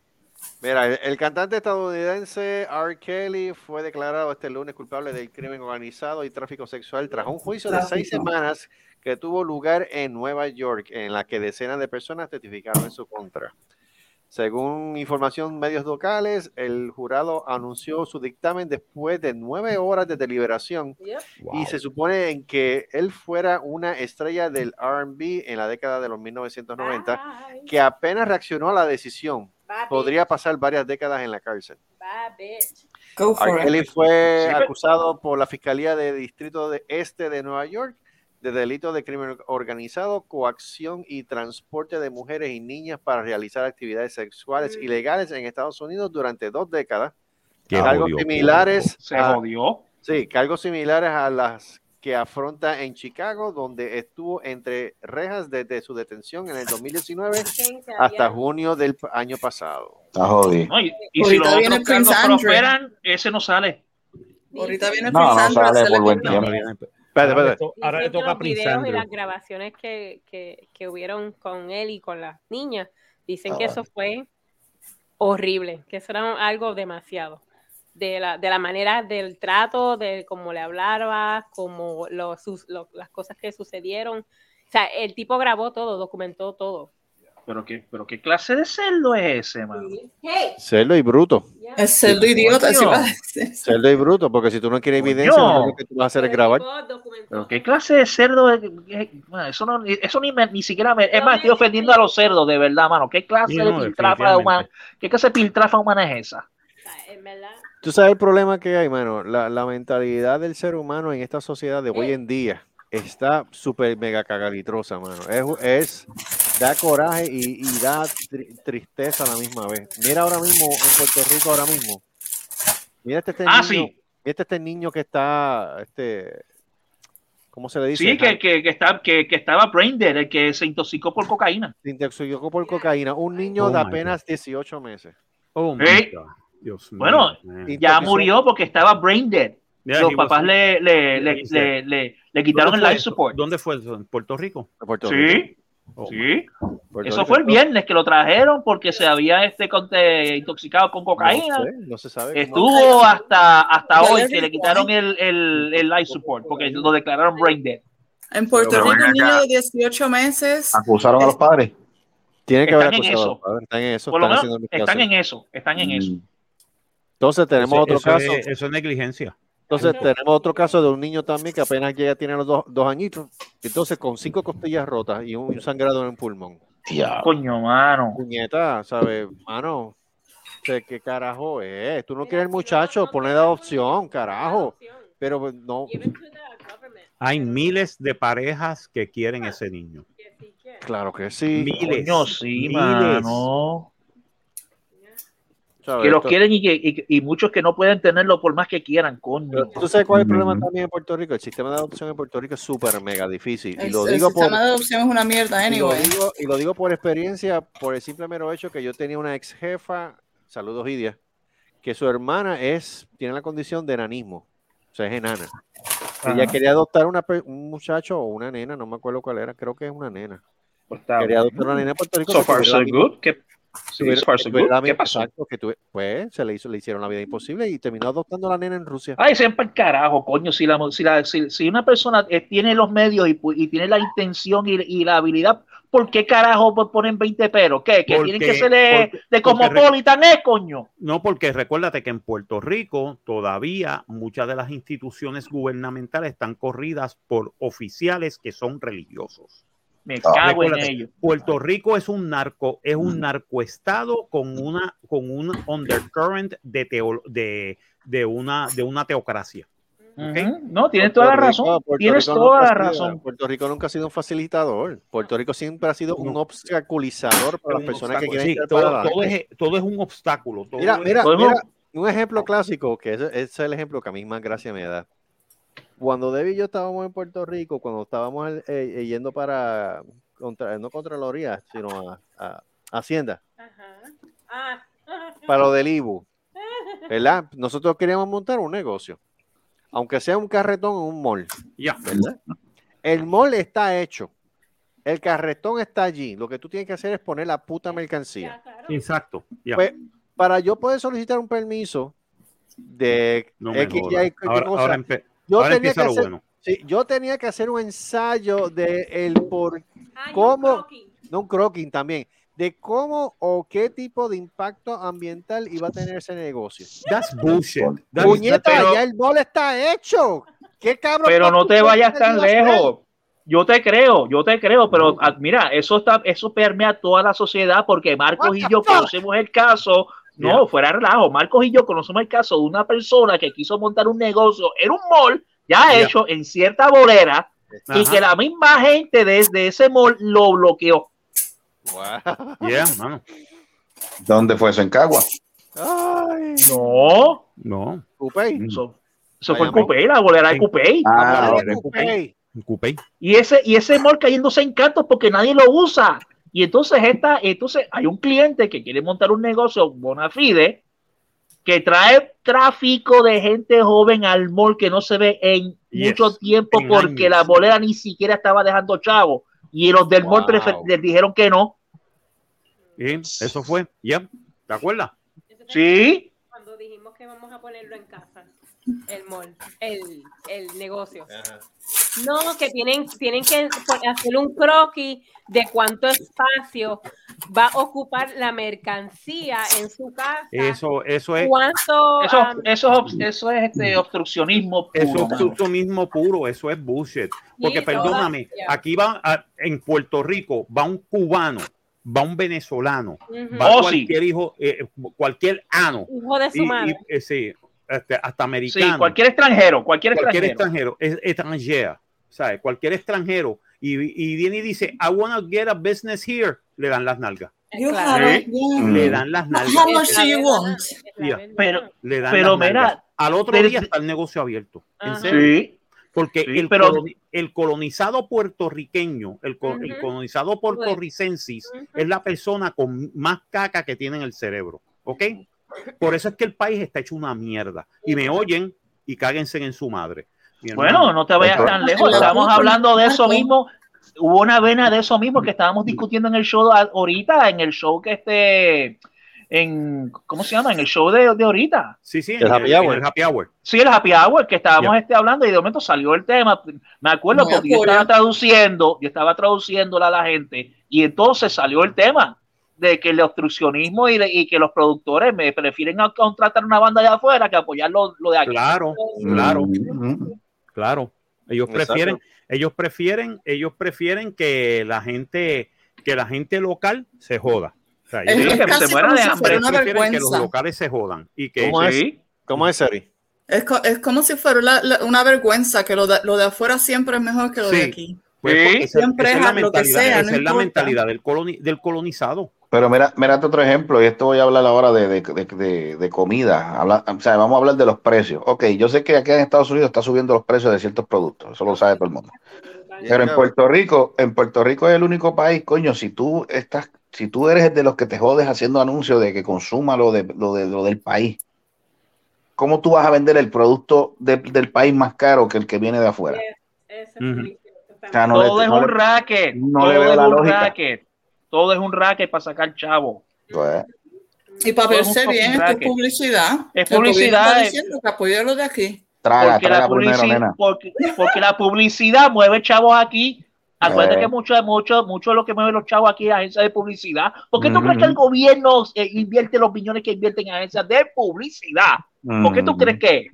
Mira, el, el cantante estadounidense R. Kelly fue declarado este lunes culpable del crimen organizado y tráfico sexual tras un juicio de seis semanas que tuvo lugar en Nueva York, en la que decenas de personas testificaron en su contra. Según información medios locales, el jurado anunció su dictamen después de nueve horas de deliberación Yep. y se supone en que él fuera una estrella del R&B en la década de los 1990 Bye. que apenas reaccionó a la decisión. Bye, Podría pasar varias décadas en la cárcel. Bye. Go for R. it. Kelly fue Sí, pero- acusado por la Fiscalía de Distrito de Este de Nueva York de delito de crimen organizado, coacción y transporte de mujeres y niñas para realizar actividades sexuales Mm. ilegales en Estados Unidos durante dos décadas. Cargos similares, Se a, jodió. sí, cargos similares a las que afronta en Chicago, donde estuvo entre rejas desde su detención en el 2019 hasta junio del año pasado. Está jodido. No, y, y si los otros cargos prosperan, ese no sale. Ahorita viene No, no Prince Andrew a sale por buen tiempo. Espérate, Ahora le to- Ahora le Dicen que toca a los Prince videos y Andrew. las grabaciones que, que, que hubieron con él y con las niñas, dicen Ah, que eso fue horrible, que eso era algo demasiado. De la, de la manera del trato, de cómo le hablaba, como lo, sus- lo- las cosas que sucedieron. O sea, el tipo grabó todo, documentó todo. Pero qué, pero qué clase de cerdo es ese, mano. Hey, Cerdo y bruto. Es cerdo idiota, si. Cerdo y bruto, porque si tú no quieres evidencia, lo único que tú vas a hacer es grabar. Pero qué clase de cerdo es. Eso, no, eso ni, ni siquiera me. Es más, estoy ofendiendo a los cerdos, de verdad, mano. ¿Qué clase Sí, de no, piltrafa humana? ¿Qué clase de piltrafa humana es esa? En verdad, Tú sabes el problema que hay, mano. La, la mentalidad del ser humano en esta sociedad de hoy en día está súper mega cagalitrosa, mano. Es, es- da coraje y, y da tri- tristeza a la misma vez. Mira ahora mismo en Puerto Rico, ahora mismo. Mira este, este Ah, niño, sí. mira este niño que está, este, ¿cómo se le dice? Sí, que, que, que, está, que, que estaba brain dead, el que se intoxicó por cocaína. Se intoxicó por cocaína. Un niño Oh de apenas 18 meses. Oh, my Hey. God. Dios. Bueno, Ya murió porque estaba brain dead. Yeah, Los he was- papás le, le, le, le, le, le quitaron el ¿Dónde fue life eso? support. ¿Dónde fue eso? ¿En Puerto Rico? de Puerto Rico. Sí, Oh, sí. Puerto Eso Rico. fue el viernes que lo trajeron porque se había este intoxicado con cocaína. No, sé, no se sabe. Estuvo hasta, hasta hoy que le quitaron el, el, el life support porque lo declararon brain dead. En Puerto Pero Rico, un niño de 18 meses. Acusaron a los padres. Tiene que haber Están en acusado. eso. a padres, Están en eso. Por lo están menos están en eso, están en eso. Entonces tenemos Eso- otro eso caso. Es, eso es negligencia. Entonces tenemos otro caso de un niño también que apenas llega, tiene los dos, dos añitos. Entonces con cinco costillas rotas y un, un sangrado en el pulmón. Ya. Coño, mano. Puñeta, ¿sabes? Mano, ¿qué, qué carajo es? Tú no quieres el muchacho, ponle de adopción, carajo. Pero pues, no, Hay miles de parejas que quieren ese niño. claro que sí. Miles. Coño, sí, miles. mano. ¿Sabes? Que los Esto- quieren y, que, y, y muchos que no pueden tenerlo por más que quieran, coño. ¿Tú sabes cuál es el problema Mm. también en Puerto Rico? El sistema de adopción en Puerto Rico es súper mega difícil. Y El, lo el digo por, sistema de adopción es una mierda, Y lo, anyway. digo, y lo digo por experiencia, por el simple mero hecho que yo tenía una ex jefa, saludos Idia, que su hermana es, tiene la condición de enanismo, o sea, es enana. Ella Ajá. quería adoptar una, un muchacho o una nena, no me acuerdo cuál era, creo que es una nena. Pues Quería adoptar una nena en Puerto Rico. So far, so misma- good. ¿Qué, sí, la ¿Qué pasó? exacto, que tuve- pues se le, hizo, le hicieron la vida imposible y terminó adoptando a la nena en Rusia. Ay, siempre el carajo, coño. Si, la, si, la, si, si una persona eh, tiene los medios y, pu- y tiene la intención y, y la habilidad, ¿por qué carajo ponen 20 peros? ¿Qué? ¿Que Porque- tienen que ser de, de Cosmopolitan, eh, coño? No, porque recuérdate que en Puerto Rico todavía muchas de las instituciones gubernamentales están corridas por oficiales que son religiosos. Me Ah, cago en recuérdate, ello. Puerto Rico es un narco, es un narcoestado con una con un undercurrent de teo- de, de una de una teocracia. Ujú. No, tienes toda la Puerto razón. Rico- Puerto tienes Rico toda nunca la ha sido- razón. Puerto Rico nunca ha sido un facilitador. Puerto Rico siempre ha sido un obstaculizador para las personas que obstáculo. quieren Sí, todo, para todo es, todo es un obstáculo. todo Mira, es- mira, mira, un ejemplo clásico, que ese es el ejemplo que a mí más gracia me da. Cuando Debbie y yo estábamos en Puerto Rico, cuando estábamos eh, eh, yendo para, contra, no Contraloría, sino a, a Hacienda, Ajá. Ah. para lo del IBU, ¿verdad? Nosotros queríamos montar un negocio, aunque sea un carretón en un mall, Ya. ¿verdad? El mall está hecho, el carretón está allí, lo que tú tienes que hacer es poner la puta mercancía. Exacto. Pues, para yo poder solicitar un permiso de no X, jodas. Y, ¿qué ahora, cosa? ahora empe- yo, ahora tenía que hacer, bueno. sí, yo tenía que hacer un ensayo de el por Ay, un ¿Cómo? croquis. no un croquis también, de cómo o qué tipo de impacto ambiental iba a tener ese negocio. That's bullshit. That's- Puñeta, pero- ya el está hecho. ¿Qué cabrón? Pero no te vayas tan iba a hacer? lejos. Yo te creo, yo te creo, pero ah, mira, eso está, eso permea toda la sociedad porque Marcos y yo fuck? conocemos el caso. No, Yeah. fuera relajo. Marcos y yo conocemos el caso de una persona que quiso montar un negocio en un mall ya Yeah. hecho en cierta bolera y que la misma gente desde ese mall lo bloqueó. Wow. Yeah, mano. ¿Dónde fue eso? ¿En Cagua? Ay, No, No. Coupé. eso, eso fue el Bayamón. Coupé, la bolera de. Coupé. Ah. Un coupé. Y ese, y ese mall cayéndose en cantos porque nadie lo usa. Y entonces esta, entonces hay un cliente que quiere montar un negocio bona fide que trae tráfico de gente joven al mall que no se ve en Yes, mucho tiempo en porque años. la bolera ni siquiera estaba dejando chavo. Y los del mall Wow. prefer- les dijeron que no. Y eso fue. Ya. ¿Te acuerdas? Sí, Cuando dijimos que vamos a ponerlo en casa, el mall, el, el negocio. No, que tienen, tienen que pon- hacer un croquis de cuánto espacio va a ocupar la mercancía en su casa. Eso, eso es. ¿Cuánto? eso, eso, es eso es este obstruccionismo. Eso puro, es mano. tú mismo puro, eso es bullshit. Porque Sí, perdóname, aquí va, a- en Puerto Rico, va un cubano, va un venezolano, va Oh, sí. cualquier hijo, eh, cualquier ano, hijo de su y, madre. y, eh, sí, este, hasta Sí, americano, cualquier extranjero, cualquier cualquier extranjero. extranjero, es extranjera, ¿sabes? Cualquier extranjero, y, y viene y dice, I want to get a business here, le dan las nalgas, Claro. Mm. le dan las How nalgas, much Es la do you want? Yeah. Pero, le dan pero las mira, Al otro desde- día está el negocio abierto, en serio. sí, Porque Sí, el, pero- el colonizado puertorriqueño, el, co- el Ujú. colonizado puertorricensis Ujú. es la persona con más caca que tiene en el cerebro, ¿ok? Por eso es que el país está hecho una mierda. Y me oyen y cáguense en su madre. Bueno, no te vayas tan lejos. Estamos hablando de eso mismo. Hubo una vena de eso mismo que estábamos discutiendo en el show ahorita, en el show que este, en, ¿cómo se llama? En el show de, de ahorita. Sí, sí, El happy hour. el happy hour. Sí, el happy hour que estábamos este, hablando y de momento salió el tema. Me acuerdo porque yo estaba traduciendo, yo estaba traduciéndola a la gente y entonces salió el tema de que el obstruccionismo y, de- y que los productores me prefieren a- contratar una banda de afuera que apoyar lo, lo de aquí. Claro, claro, Mm. Claro. Ellos Exacto. prefieren, ellos prefieren, ellos prefieren que la gente, que la gente local se joda. O sea, Es, ellos Sí, es que se casi muera como de si hambre, fuera una prefieren que los vergüenza. locales se jodan y que ¿Cómo es? Sí. ¿Cómo es, Seri? Es, co- es como si fuera la- la- una vergüenza que lo de, lo de afuera siempre es mejor que lo de Sí. aquí. Pues, Sí. porque esa- Siempre esa es la a lo que mentalidad, sea, esa no es la mentalidad del, coloni- del colonizado. Pero mira, mírate otro ejemplo, y esto voy a hablar ahora de, de, de- de- de comida. Habla- o sea, vamos a hablar de los precios. Ok, yo sé que aquí en Estados Unidos está subiendo los precios de ciertos productos, eso lo sabe todo el mundo. Pero en Puerto Rico, en Puerto Rico es el único país, coño, si tú estás, si tú eres de los que te jodes haciendo anuncios de que consuma lo de lo, de, lo del país, ¿cómo tú vas a vender el producto de- del país más caro que el que viene de afuera? Es O sea, le- todo es no un le- racket. no todo le veo es la un lógica. racket. Todo es un racket para sacar chavo. Pues, Y para es verse bien, esto es racket. publicidad. Es publicidad, eh. diciendo que lo de aquí. traga, Porque la, primero, publicidad, nena. porque, porque la publicidad mueve chavos aquí. Acuérdate Eh. que mucho, mucho, mucho de lo que mueve los chavos aquí es agencias de publicidad. ¿Por qué tú crees que el gobierno eh, invierte los millones que invierte en agencias de publicidad? ¿Por qué tú Mm. crees que?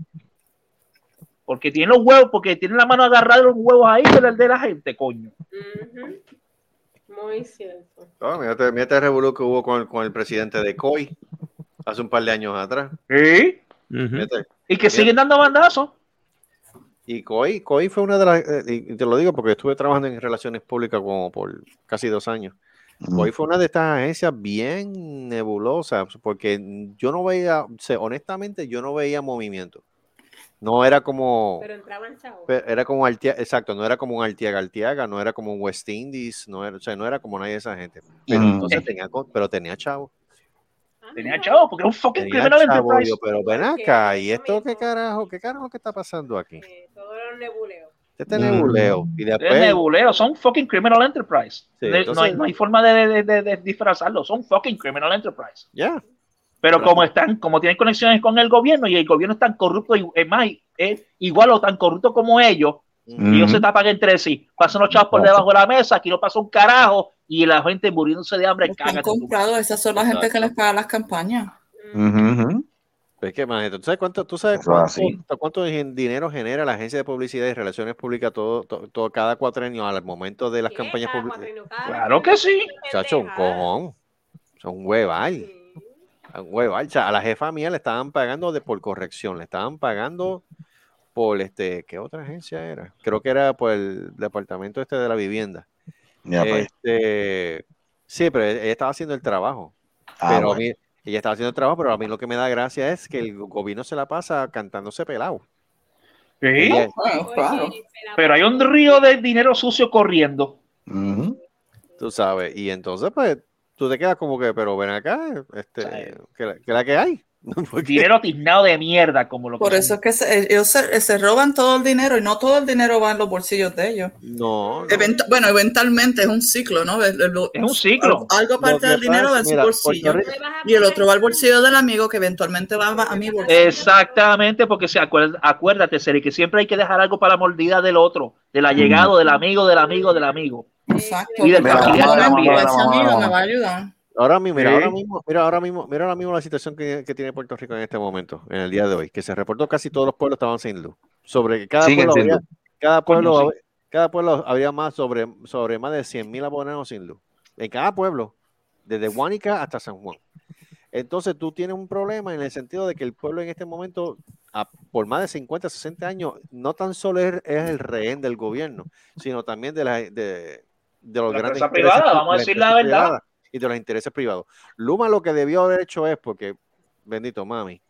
Porque tienen los huevos, porque tienen la mano agarrada de los huevos ahí de la, de la gente, coño. Muy cierto. Oh, mírate, mírate el revolú que hubo con, el- con el presidente de COI hace un par de años atrás. ¿Sí? Mírate. Y que siguen dando bandazos. Y COI, COI fue una de las, eh, y te lo digo porque estuve trabajando en relaciones públicas como por casi dos años. COI fue una de estas agencias bien nebulosas, porque yo no veía, o sea, honestamente, yo no veía movimiento. No era como, Pero entraban chavos. era como Artiaga, exacto, no era como un Artiaga Artiaga, no era como un West Indies, no era, o sea, no era como nadie de esa gente. Pero Ujú. entonces tenía, pero tenía chavo. Tenía chavo, porque era un fucking Tenía criminal chavo, enterprise. yo, pero ven acá, ¿y esto qué carajo? ¿Qué carajo que está pasando aquí? Eh, todo era un nebuleo. Este Mm. nebuleo. Y Es después, nebuleo, son fucking criminal enterprise. Sí, No hay- entonces- no, hay, no hay forma de, de- de- de disfrazarlo, son fucking criminal enterprise. ya. Pero Claro. como están, como tienen conexiones con el gobierno y el gobierno es tan corrupto, y- es más, es igual o tan corrupto como ellos, Mm. ellos se tapan entre sí, pasan los chavos por debajo de la mesa, aquí no pasa un carajo, y la gente muriéndose de hambre, han comprado, esas son la gente que les paga las campañas. Ujú. Es que, imagínate, ¿tú sabes cuánto, tú sabes cuánto, dinero genera la agencia de publicidad y relaciones públicas todo, todo, todo- cada cuatrenio al momento de las campañas públicas? Claro que sí. Chacho, un cojón. Son un hueval. Sí. Un hueval. O sea, a la jefa mía le estaban pagando de por corrección, le estaban pagando por este, ¿qué otra agencia era? Creo que era por el departamento este de la vivienda. Ya, pues. Este, sí, pero ella estaba haciendo el trabajo. Ah, pero a mí, ella estaba haciendo el trabajo, pero a mí lo que me da gracia es que el gobierno se la pasa cantándose pelado. Sí, Ella- claro. pero hay un río de dinero sucio corriendo. Ujú. tú sabes, y entonces pues tú te quedas como que, pero ven acá, este. ¿qué, qué la que hay? Dinero tiznado de mierda, como lo que Por eso es que se, ellos se, se roban todo el dinero y no todo el dinero va en los bolsillos de ellos. No, no. Event- bueno, eventualmente es un ciclo, ¿no? Es, un ciclo. Algo parte del dinero va en su bolsillo Puerto ¿dónde vas a y el otro va al bolsillo del amigo que eventualmente va a mi bolsillo. Exactamente, porque se acuer- acuérdate, Seri, que siempre hay que dejar algo para la mordida del otro, del allegado, del amigo, del amigo, del amigo. Exacto. Y del familiar también. Ese amigo me va a ayudar. Ahora mismo, mira, Sí. ahora mismo, mira, ahora mismo, mira ahora mismo la situación que, que tiene Puerto Rico en este momento, en el día de hoy, que se reportó casi todos los pueblos estaban sin luz. Sobre que cada Siguen pueblo, había- cada pueblo, Coño, hab- cada pueblo había más sobre, sobre más de 100 mil abonados sin luz. En cada pueblo, desde Guánica hasta San Juan. Entonces tú tienes un problema en el sentido de que el pueblo en este momento, a- por más de 50, 60 años, no tan solo es, es el rehén del gobierno, sino también de, la, de, de los La grandes empresa intereses privada, pri- vamos a de decir empresas la verdad. Y de los intereses privados. Luma lo que debió haber hecho es porque, bendito mami,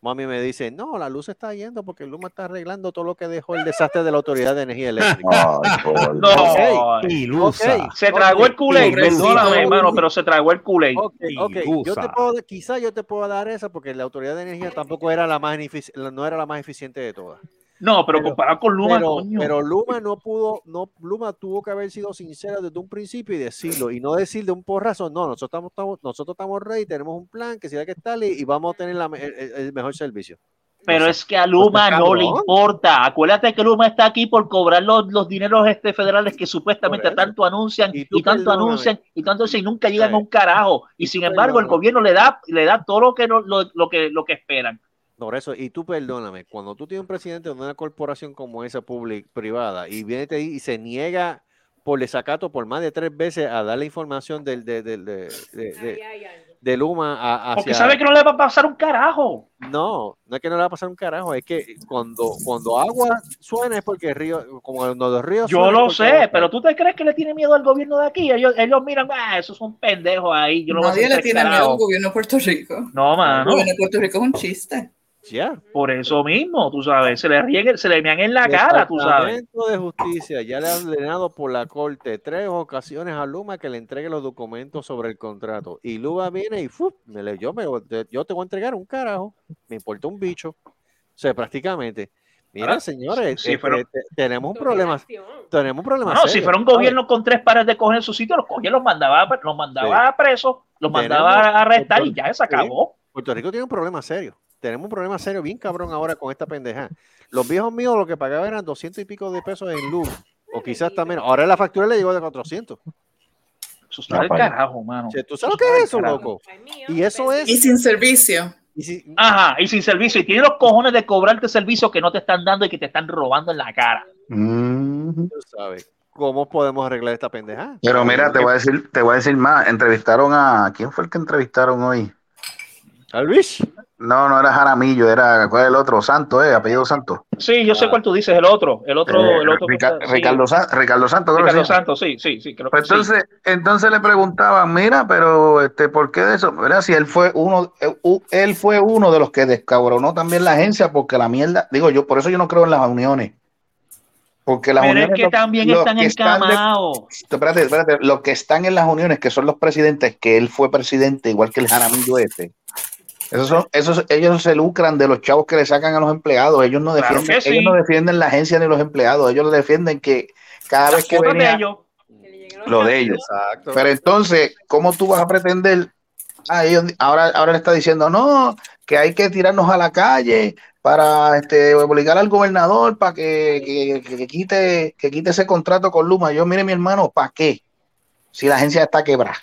mami me dice, no, la luz está yendo porque Luma está arreglando todo lo que dejó el desastre de la Autoridad de Energía Eléctrica. Ay, No, Ok. Ilusa. Ok. se tragó el Pobrecito. perdóname, hermano, pero se tragó el ok, Yo te puedo, quizá yo te puedo dar esa porque la Autoridad de Energía tampoco era la más no era la más eficiente de todas. No, pero, Pero- comparado con Luma, pero, coño. pero Luma no pudo, no, Luma tuvo que haber sido sincera desde un principio y decirlo, y no decir de un porrazo, no, nosotros estamos, estamos- nosotros estamos ready, tenemos un plan que si hay que estar y, y vamos a tener la el, mejor servicio. Pero O sea, es que a Luma pues, no le importa. Acuérdate que Luma está aquí por cobrar los, los dineros este federales que supuestamente tanto anuncian Y tanto perdóname. anuncian y tanto y nunca llegan Sí. a un carajo. Y, Y sin embargo, el gobierno le da, le da todo lo que, no- lo, lo que, lo que esperan. Por eso, y tú perdóname, cuando tú tienes un presidente de una corporación como esa pública privada y viene te y se niega por desacato por más de tres veces a dar la información del, de, del- de, de- de- Luma a, Porque hacia- sabe que no le va a pasar un carajo. No, no es que no le va a pasar un carajo, es que cuando, cuando agua suena es porque el río, como cuando los ríos Yo lo porque agua sé, pero tú te crees que le tiene miedo al gobierno de aquí. Ellos, ellos miran, ah, esos son pendejos ahí. Yo no voy a Nadie le tiene miedo carajos". al gobierno de Puerto Rico. No, El mano. gobierno de Puerto Rico es un chiste. Por eso mismo, tú sabes, se le ríen, se le mean en la cara, tú sabes. Departamento de Justicia ya le ha ordenado por la corte tres ocasiones a Luma que le entregue los documentos sobre el contrato. Y Luma viene y ¡fu! me le, yo, me, yo te voy a entregar un carajo, me importa un bicho. O sea, prácticamente. Mira, Ahora, señores, si este, tenemos un problema. Tenemos un problema. No, si fuera un gobierno con tres pares de coger en su sitio, los cogía, los mandaba, los mandaba presos, los Tenemos- mandaba a arrestar y ya se acabó. Puerto Rico tiene un problema serio. Tenemos un problema serio bien cabrón ahora con esta pendeja. Los viejos míos lo que pagaban eran 200 y pico de pesos en luz. O quizás también. Ahora la factura le llegó de 400. Eso está Ya, carajo, mano. ¿Tú sabes lo que es eso, loco? Y eso es- Y sin servicio. Y si- Ajá, y sin servicio. Y tiene los cojones de cobrarte servicio que no te están dando y que te están robando en la cara. Mm. tú sabes, ¿cómo podemos arreglar esta pendeja? Pero mira, te voy a decir, te voy a decir más. Entrevistaron a. ¿Quién fue el que entrevistaron hoy? Alvis. No, no era Jaramillo, era ¿cuál es el otro? Santo, eh, apellido Santo. Sí, yo sé cuál tú dices, el otro, el otro, Eh, el otro. que Rica- sí, Ricardo, Sa- Ricardo Santo, creo que Ricardo llama. Santos, sí, sí, sí, creo que Pues sí. entonces, entonces le preguntaban, mira, pero este, ¿por qué de eso? Mira, si él fue uno, eh, él fue uno de los que descabronó también la agencia, porque la mierda, digo yo, por eso yo no creo en las uniones. Porque las Pero es uniones que lo- también los están que encamados. espérate, espérate, los que están en las uniones, que son los presidentes, que él fue presidente, igual que el Jaramillo este. Esos son, esos, ellos se lucran de los chavos que le sacan a los empleados. Ellos no defienden, sí. ellos no defienden la agencia ni los empleados. Ellos le defienden que cada Las vez que fotos de venía ellos. lo de ellos. Exacto. Pero entonces, ¿cómo tú vas a pretender? Ah, ellos- ahora, ahora le está diciendo, no, que hay que tirarnos a la calle para este, obligar al gobernador para que, que- que- que quite, que quite ese contrato con Luma. Yo, mire, mi hermano, ¿para qué? Si la agencia está quebrada.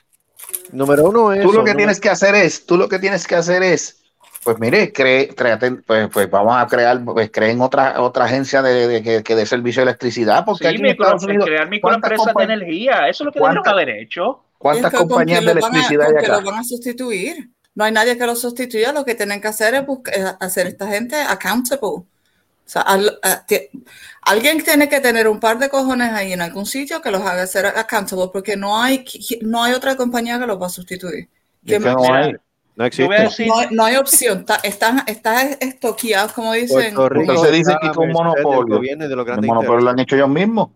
Número uno es. Tú lo que número- tienes que hacer es, tú lo que tienes que hacer es, pues mire, cree, tráate- pues, pues vamos a crear, pues creen otra, otra agencia de, de- que, que dé servicio de electricidad, porque Sí, micro- Unidos, crear ¿cuántas, microempresas de energía. Eso es lo que debieron haber hecho. cuántas Es que ¿con compañías de a- electricidad hay acá? lo van a sustituir? No hay nadie que lo sustituya. Lo que tienen que hacer es buscar- es hacer esta gente accountable. O sea, al- a- alguien tiene que tener un par de cojones ahí en algún sitio que los haga ser accountable porque no hay, no hay otra compañía que los va a sustituir. Es no hay. No existe. decir, No, hay- no hay opción. Está- Están, están estoqueados, como dicen. Entonces dice está que merced del monopolio. y de los El grandes monopolio lo han hecho ellos mismos.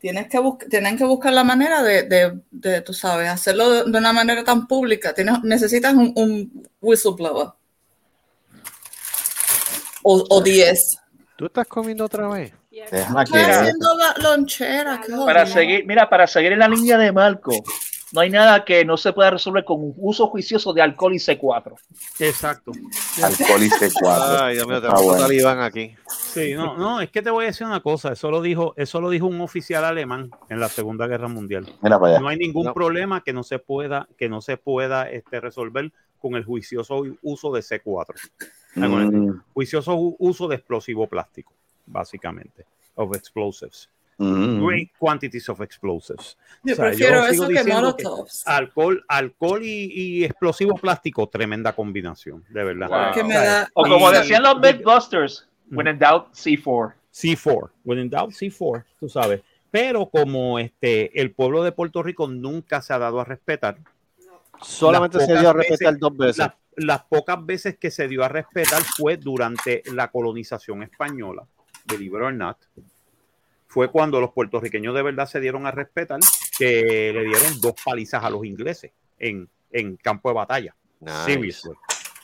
Tienes que tienen que buscar la manera de, de, de, tú sabes, hacerlo de, de una manera tan pública. Tienes, necesitas un, un whistleblower. O, o 10. ¿Tú estás comiendo otra vez? Déjala Estoy que- haciendo la lonchera. qué para seguir, mira, para seguir en la línea de Marco, no hay nada que no se pueda resolver con un uso juicioso de alcohol y C4. Exacto. Alcohol y C4. Ay, Dios mío, bueno. talibán aquí. Sí, no, no, es que te voy a decir una cosa, eso lo dijo, eso lo dijo un oficial alemán en la Segunda Guerra Mundial. Mira para allá. No hay ningún No. problema que no se pueda, que no se pueda este, resolver con el juicioso uso de C4. Ah, con el Mm, juicioso uso de explosivo plástico, básicamente, of explosives. mm. Great quantities of explosives. Yo O sea, prefiero yo eso que diciendo que molotovs. Alcohol, alcohol y, y explosivo plástico, tremenda combinación, de verdad. Wow. Que me da- O como Y- decían los Mythbusters, when in doubt, C4. C4, when in doubt, C4, tú sabes. Pero como este, el pueblo de Puerto Rico nunca se ha dado a respetar, Solamente se dio a respetar veces- dos veces. las, las pocas veces que se dio a respetar fue durante la colonización española, believe it or not, fue cuando los puertorriqueños de verdad se dieron a respetar, que le dieron dos palizas a los ingleses en, en campo de batalla. Nice. Seriously.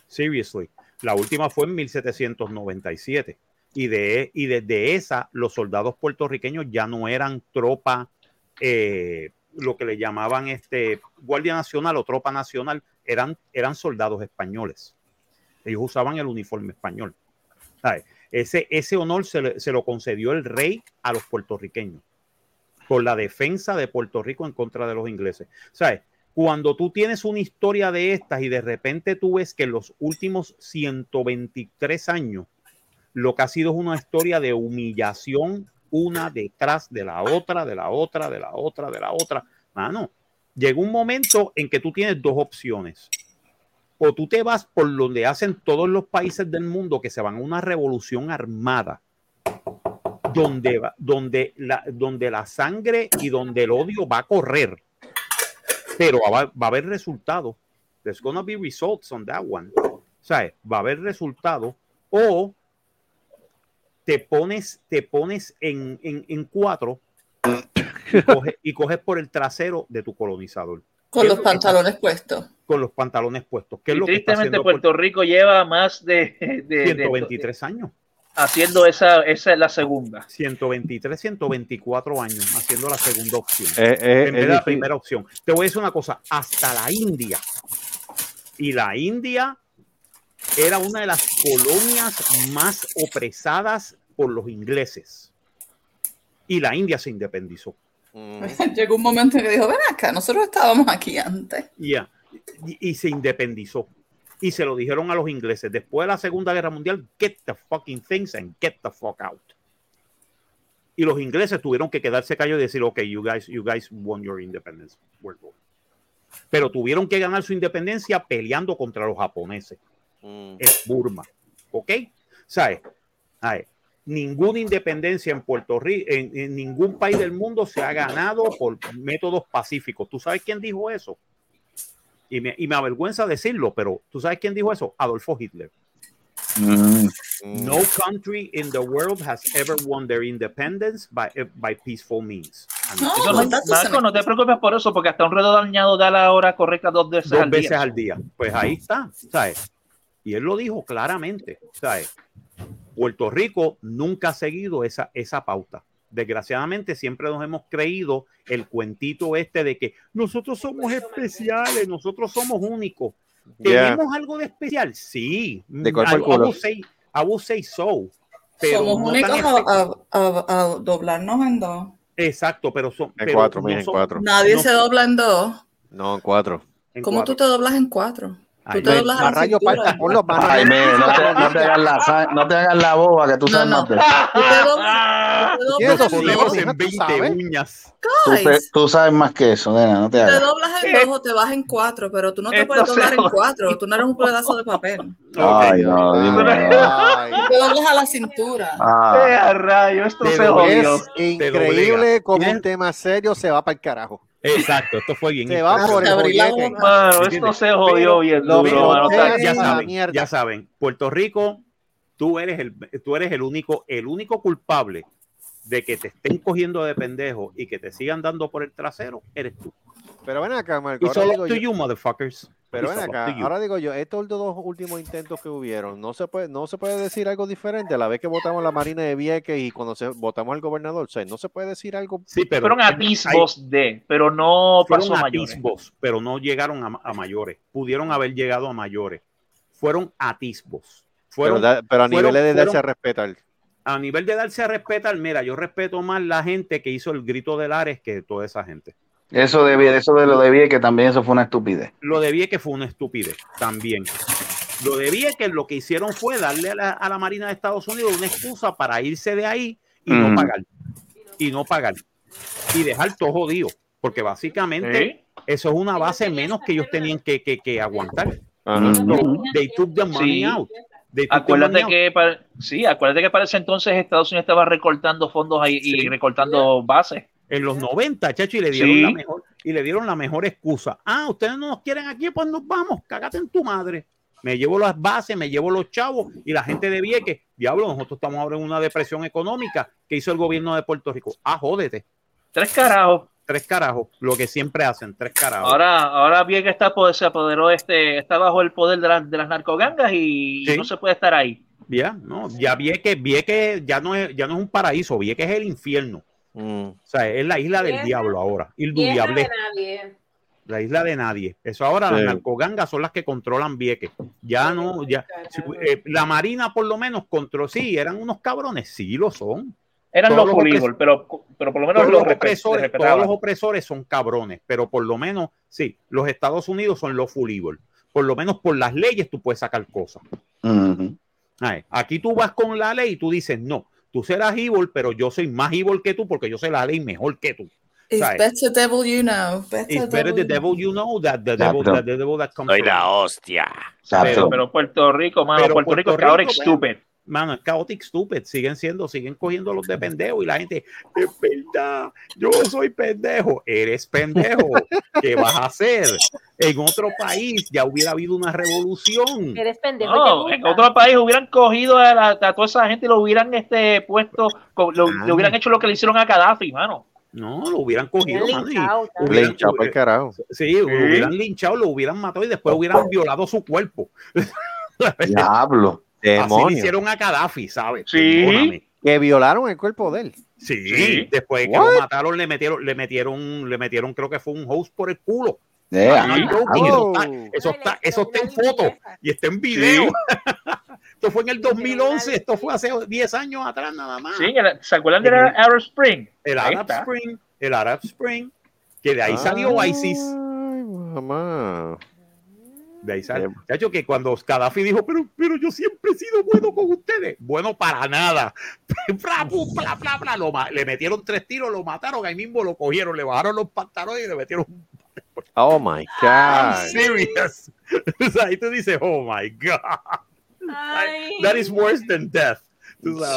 Seriously. La última fue en 1797. Y, de, y desde esa, los soldados puertorriqueños ya no eran tropa, eh, lo que le llamaban este, Guardia Nacional o Tropa Nacional, eran, eran soldados españoles. Ellos usaban el uniforme español. ¿Sabes? Ese, ese honor se, se lo concedió el rey a los puertorriqueños por la defensa de Puerto Rico en contra de los ingleses. ¿Sabes? Cuando tú tienes una historia de estas y de repente tú ves que en los últimos 123 años lo que ha sido es una historia de humillación una detrás de la otra, de la otra, de la otra, de la otra. Mano, llega un momento en que tú tienes dos opciones. O tú te vas por donde hacen todos los países del mundo que se van a una revolución armada, donde, donde, la, donde la sangre y donde el odio va a correr, pero va, a haber resultados. There's gonna be results on that one. ¿Sabes? Va a haber resultados. O te pones, te pones en, en, en cuatro y y coges por el trasero de tu colonizador. Con ¿Qué es los pantalones puestos. con los pantalones puestos. ¿Qué es Y lo que está tristemente Puerto Rico lleva más de, de- de- 123 años. haciendo esa, esa es la segunda. 123, 124 años haciendo la segunda opción. Eh, eh, en vez de la primera opción. Te voy a decir una cosa, hasta la India. Y la India era una de las colonias más opresadas por los ingleses. Y la India se independizó. Mm. Llegó un momento en que dijo, ven acá, nosotros estábamos aquí antes. Ya. Y, y se independizó. Y se lo dijeron a los ingleses. Después de la Segunda Guerra Mundial, get the fucking things and get the fuck out. Y los ingleses tuvieron que quedarse callados y decir, ok, you guys, you guys won your independence. We're going. Pero tuvieron que ganar su independencia peleando contra los japoneses. Mm. es Burma. ¿Ok? ¿Sabes? ¿Sabes? Ninguna independencia en Puerto Rico, en, en ningún país del mundo se ha ganado por métodos pacíficos. ¿Tú sabes quién dijo eso? Y me, y me avergüenza decirlo, pero ¿tú sabes quién dijo eso? Adolfo Hitler. Mm. No country in the world has ever won their independence by, by peaceful means. No, Eso no- entonces- Marco, no te preocupes por eso, porque hasta un redo dañado da la hora correcta dos veces dos al veces día. al día. Pues ahí está, ¿sabes? Y él lo dijo claramente, ¿sabes? Puerto Rico nunca ha seguido esa, esa pauta. Desgraciadamente siempre nos hemos creído el cuentito este de que nosotros somos especiales, nosotros somos únicos. ¿Tenemos algo de especial? Sí. De would say so. Pero Somos no únicos a, a- a- a doblarnos en dos. Exacto, pero son En pero cuatro, no en son- cuatro. Nadie no- se dobla en dos. No, en cuatro. en ¿Cómo cuatro. tú te doblas en cuatro? Ay, Tú te doblas a la Marrayo, cintura. ponlo. Ay, mire, no te, no te hagas la, no te hagas la boba que tú No, sabes no. más de te doblas, tú te doblas en hijos, Ponemos dos. hija, en tú 20 sabes. uñas. tú, te- sabes más que eso, nena, no te te hagas. doblas en dos te vas en cuatro, pero tú no te esto puedes doblar en cuatro. Tú no eres un pedazo de papel. Ay, no, dime. no. Ay, Te doblas a la cintura. Ah, Eh, a rayo, esto Te se jodió. es Te increíble Tienes- un tema serio se va para el carajo. Exacto, esto fue bien. Se va por el. Mano, esto se jodió bien lo duro, mano. ya saben, mierda. ya saben, Puerto Rico, tú eres el, tú eres el único, el único culpable de que te estén cogiendo de pendejo y que te sigan dando por el trasero, eres tú. Pero ven acá, Marco. It's all up to yo, you, motherfuckers. Pero ven acá, ahora digo yo, estos dos últimos intentos que hubieron, no se puede, no se puede decir algo diferente a la vez que votamos la Marina de Vieques y cuando se, votamos al gobernador. O sea, no se puede decir algo. Sí, pero Fueron hay- atisbos de, pero no fueron pasó mayores. atisbos, pero no llegaron a, a mayores. Pudieron haber llegado a mayores. Fueron atisbos. Pero, Fueron da- pero a fueron- nivel de darse a respetar. a nivel de darse a respetar. Mira, yo respeto más la gente que hizo el grito de Lares que toda esa gente. Eso de, eso de lo de que también eso fue una estupidez. Lo de que fue una estupidez también. Lo de que lo que hicieron fue darle a la, a la Marina de Estados Unidos una excusa para irse de ahí y no pagar. Y no pagar. Y dejar todo jodido. Porque básicamente ¿Sí? eso es una base menos que ellos tenían que, que- que aguantar. So, they took the money Sí. out. Acuérdate que, para, sí, acuérdate que para ese entonces Estados Unidos estaba recortando fondos ahí y recortando bases. En los 90, chacho, y le dieron Sí. la mejor y le dieron la mejor excusa. Ah, ustedes no nos quieren aquí, pues nos vamos, cágate en tu madre. Me llevo las bases, me llevo los chavos y la gente de Vieques, diablo, nosotros estamos ahora en una depresión económica que hizo el gobierno de Puerto Rico. Ah, jódete. Tres carajos. Tres carajos, lo que siempre hacen, tres carajos. Ahora, ahora bien que está, pues, se apoderó este, está bajo el poder de, las de las narcogangas y, y no se puede estar ahí. ya, no, ya Vieques, Vieques ya no es, ya no es un paraíso, Vieques es el infierno. Mm. O sea, es la isla del diablo ahora. Il du diable. la isla de nadie. Eso ahora Sí. las narcogangas son las que controlan Vieques. Ya no, ya. si- eh, la Marina por lo menos controló, sí, eran unos cabrones, sí lo son. Eran Todos los full pero, pero por lo menos Todos los, opresores, todos los opresores son cabrones, pero por lo menos, sí, los Estados Unidos son los full evil. Por lo menos por las leyes tú puedes sacar cosas. Ay, Aquí tú vas con la ley y tú dices, no, tú serás evil, pero yo soy más evil que tú porque yo sé la ley mejor que tú. It's ¿sabes? better devil you know. Better It's better the devil you know that the devil, that the devil that comes Soy la hostia. Pero, pero Puerto Rico, mano, Pero Puerto, Rico es Puerto chaotic Rico, stupid. Mano, es chaotic stupid, siguen siendo, siguen cogiendo los de pendejo y la gente, es verdad, yo soy pendejo, eres pendejo, ¿qué vas a hacer? En otro país ya hubiera habido una revolución. Eres pendejo. No, en otro país hubieran cogido a, la- a toda esa gente y lo hubieran este, puesto, lo- Ah. le hubieran hecho lo que le hicieron a Gaddafi, mano. No, lo hubieran cogido, Hubieran y linchado, tal. hubieran- Linchado pa'l carajo. sí, lo hubieran linchado, lo hubieran matado y después hubieran violado su cuerpo. Diablo. Así le Demonio. hicieron a Gaddafi, ¿sabes? Sí. Que violaron el cuerpo de él. Sí, Sí. después de que lo mataron, le metieron, le metieron, le metieron, creo que fue un host por el culo. Yeah. Oh. Eso está, eso está, eso en foto y está en video. esto fue en el hicieron una 2011, esto fue hace 10 años atrás nada más. Sí, el- ¿se acuerdan de la Arab Spring? el Arab. Spring, el Arab Spring, que de ahí salió Ay, ISIS. mamá. De ahí. Qué- De hecho, que cuando Gaddafi dijo, pero, pero yo siempre he sido bueno con ustedes. Bueno, para nada. Bla, bla, bla, bla. Lo le metieron tres tiros, lo mataron, ahí mismo lo cogieron, le bajaron los pantalones y le metieron Oh my I'm God. serious. O sea, ahí tú dices, oh my God. Ay. That is worse than death.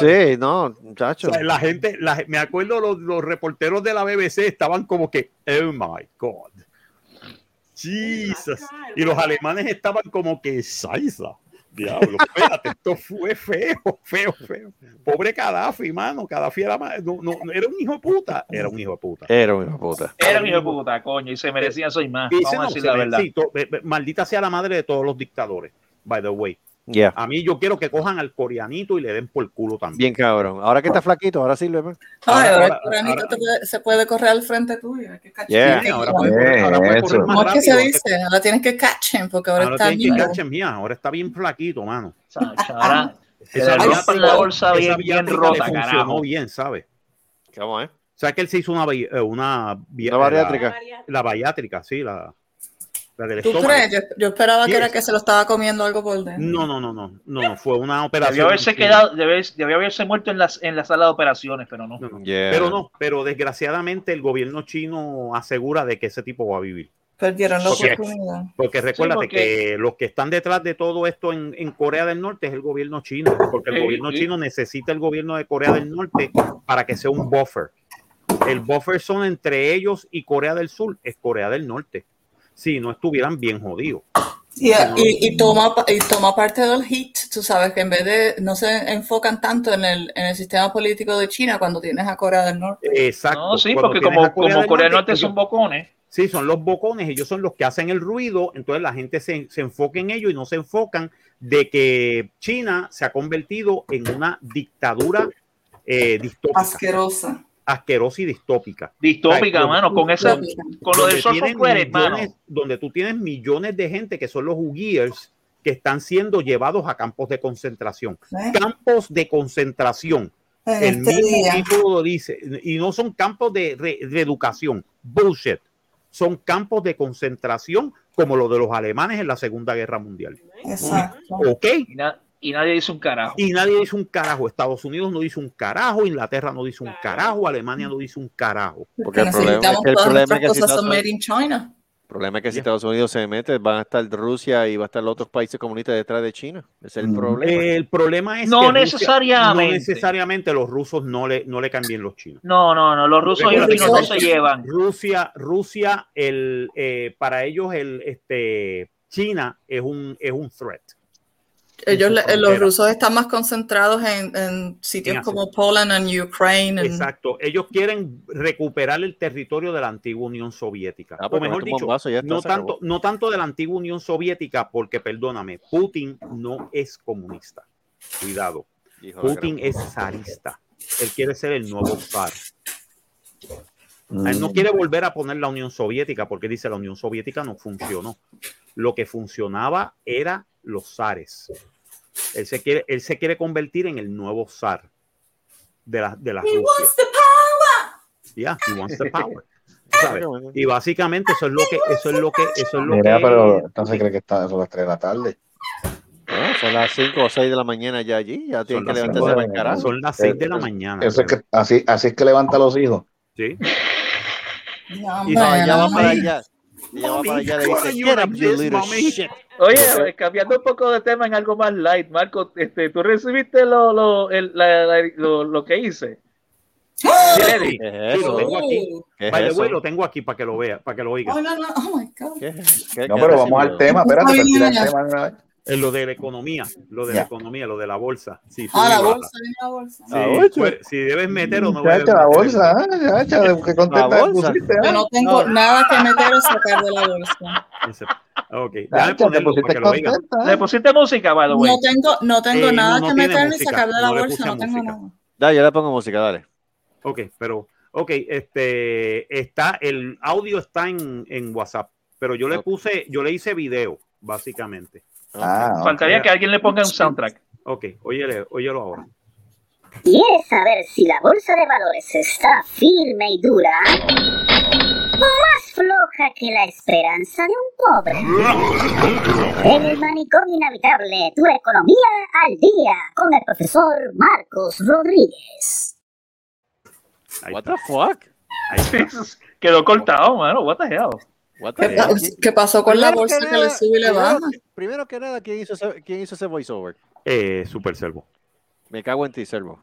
Sí, no, muchacho. O sea, la gente, la- me acuerdo los, los reporteros de la BBC estaban como que, oh my God. Jesus. Y los alemanes estaban como que, Saiza. Diablo, espérate, esto fue feo, feo, feo. Pobre Gaddafi, mano. Gaddafi era, no, no, era un hijo de puta. Era un hijo de puta. Era un hijo de puta. Era un hijo de puta, coño, y se merecía eso y más. Vamos a decir la ve- verdad. maldita sea la madre de todos los dictadores, by the way. Ya. A mí yo quiero que cojan al coreanito y le den por culo también. Bien cabrón. Ahora que está flaquito, ahora sirve. pues. Ay, Ahora- ahora, ahora- el coranito ahora- puede- se puede correr al frente tuyo. hay que Yeah. ahora ¿Cómo puede correr, ahora puede correr más es que se rápido. dice? Ahora tienes que catch him porque ahora, Ahora está him, yeah, ahora está bien flaquito, mano. Ahora, que Esa la bolsa bien, bien rota, le funcionó bien, ¿sabes? ¿Cómo es? O sea que él se hizo una, eh, una, Una eh, bariátrica. La, la bariátrica, sí, la, la del ¿Tú estómago. crees? Yo, yo esperaba que era que se lo estaba comiendo algo por dentro. No, no, no, no, no, no, fue una operación. Debió haberse quedado, debió, debió haberse muerto en, las, en la sala de operaciones, pero no. No, no. Yeah. Pero no, pero desgraciadamente el gobierno chino asegura de que ese tipo va a vivir. Perdieron la Porque- oportunidad. Porque recuérdate porque- que los que están detrás de todo esto en, en Corea del Norte es el gobierno chino, porque el Sí, gobierno sí. chino necesita el gobierno de Corea del Norte para que sea un buffer. El buffer son entre ellos y Corea del Sur, es Corea del Norte. Si no estuvieran bien jodidos. Y, y, y toma, y toma parte del hit, tú sabes que en vez de no se enfocan tanto en el, en el sistema político de China cuando tienes a Corea del Norte. Exacto. No, sí, Cuando porque como, a como Corea del Norte ellos- son bocones. Sí, son los bocones, ellos son los que hacen el ruido, entonces la gente se, se enfoca en ello y no se enfocan de que China se ha convertido en una dictadura eh, distópica, Asquerosa. Asquerosa y distópica. Distópica, Ay, mano, con esa, Distópica. con lo del social credit, mano. millones- donde tú tienes millones de gente que son los Uyghurs que están siendo llevados a campos de concentración. ¿eh? Campos de concentración. En El este mismo título lo dice. Y no son campos de re- reeducación. Bullshit. Son campos de concentración como los de los alemanes en la Segunda Guerra Mundial. Exacto. ¿Ok? Y, na- y nadie dice un carajo. Y nadie dice un carajo. Estados Unidos no dice un carajo. Inglaterra no dice un carajo. Alemania no dice un carajo. Porque el problema es que el problema es que si Estados. El problema es que si. Estados Unidos se mete, van a estar Rusia y va a estar los otros países comunistas detrás de China. Ese es el Mm. problema. El problema es No que Rusia- necesariamente. no necesariamente los rusos no le, no le cambian los chinos. No, no, no, los rusos y los chinos no se llevan. Rusia, Rusia, el, eh, para ellos el, este, China es un, es un threat. Ellos, los rusos están más concentrados en, en sitios En como Poland y Ukraine. and- Exacto. Ellos quieren recuperar el territorio de la antigua Unión Soviética. Ah, o mejor este dicho, bombazo no tanto, no tanto de la antigua Unión Soviética, porque perdóname, Putin no es comunista. Cuidado. Hijo Putin es zarista. Él quiere ser el nuevo zar. Mm. Él no quiere volver a poner la Unión Soviética porque dice la Unión Soviética no funcionó. Lo que funcionaba era los zares. Él se quiere, él se quiere convertir en el nuevo zar de la, de la He Rusia. wants the power. Yeah, he wants the power. ¿Sabes? Y básicamente eso es lo que, eso es lo que, eso es lo Mira, que. pero entonces cree que está a las 3 de la tarde. Son las 5 o 6 de la mañana ya allí. Ya tienen que levantarse para carajo. Son las 6 de la mañana. Eso es que, así, así es que levanta a los hijos. sí. Y No, no. para allá. Ella va Mami, para allá y le why dice, you get like up, you this, little mami?" shit. Oye, cambiando un poco de tema en algo más light, Marco, este, ¿tú recibiste lo, lo, el- la- la- lo, lo que hice? Sí, Eddie. ¿Qué es Sí, lo tengo aquí. ¿Qué es By the way, eso? lo tengo aquí para que lo vea, para que lo oiga. Oh, no, no. Oh, my God. ¿Qué es? ¿Qué- No, pero vamos al tema. Espérate, tira el tema de una vez. Es lo de la economía, lo de la economía, lo de la bolsa. Sí, Ah, la bolsa, la bolsa. Sí, La bolsa. pues, si debes meter o no debes la meter. bolsa, ah, contenta La bolsa. pusiste, Yo ah. no tengo nada que meter o sacar de la bolsa. Ok, déjame ponerlo para que lo oiga. contenta. Le ah. pusiste música, by the way. No tengo, no tengo Eh, nada no que meter ni sacar de la bolsa. No tengo música. nada. Dale, yo le pongo música, dale. Ok, pero, ok, este, está, el audio está en, en WhatsApp, pero yo le puse, yo le hice video, básicamente. Ah. Faltaría que alguien le ponga un soundtrack. Ok, óyele, óyelo ahora. ¿Quieres saber si la bolsa de valores está firme y dura? ¿O más floja que la esperanza de un pobre? En el manicomio inhabitable, tu economía al día, con el profesor Marcos Rodríguez. What the fuck? Quedó cortado, mano. What the hell? ¿Qué, fuck? pa- qué pasó con la bolsa que, le nada- sube y le baja? Primero que nada, ¿quién hizo ese, quién hizo ese voiceover? Eh, Super Servo. Me cago en ti, Servo.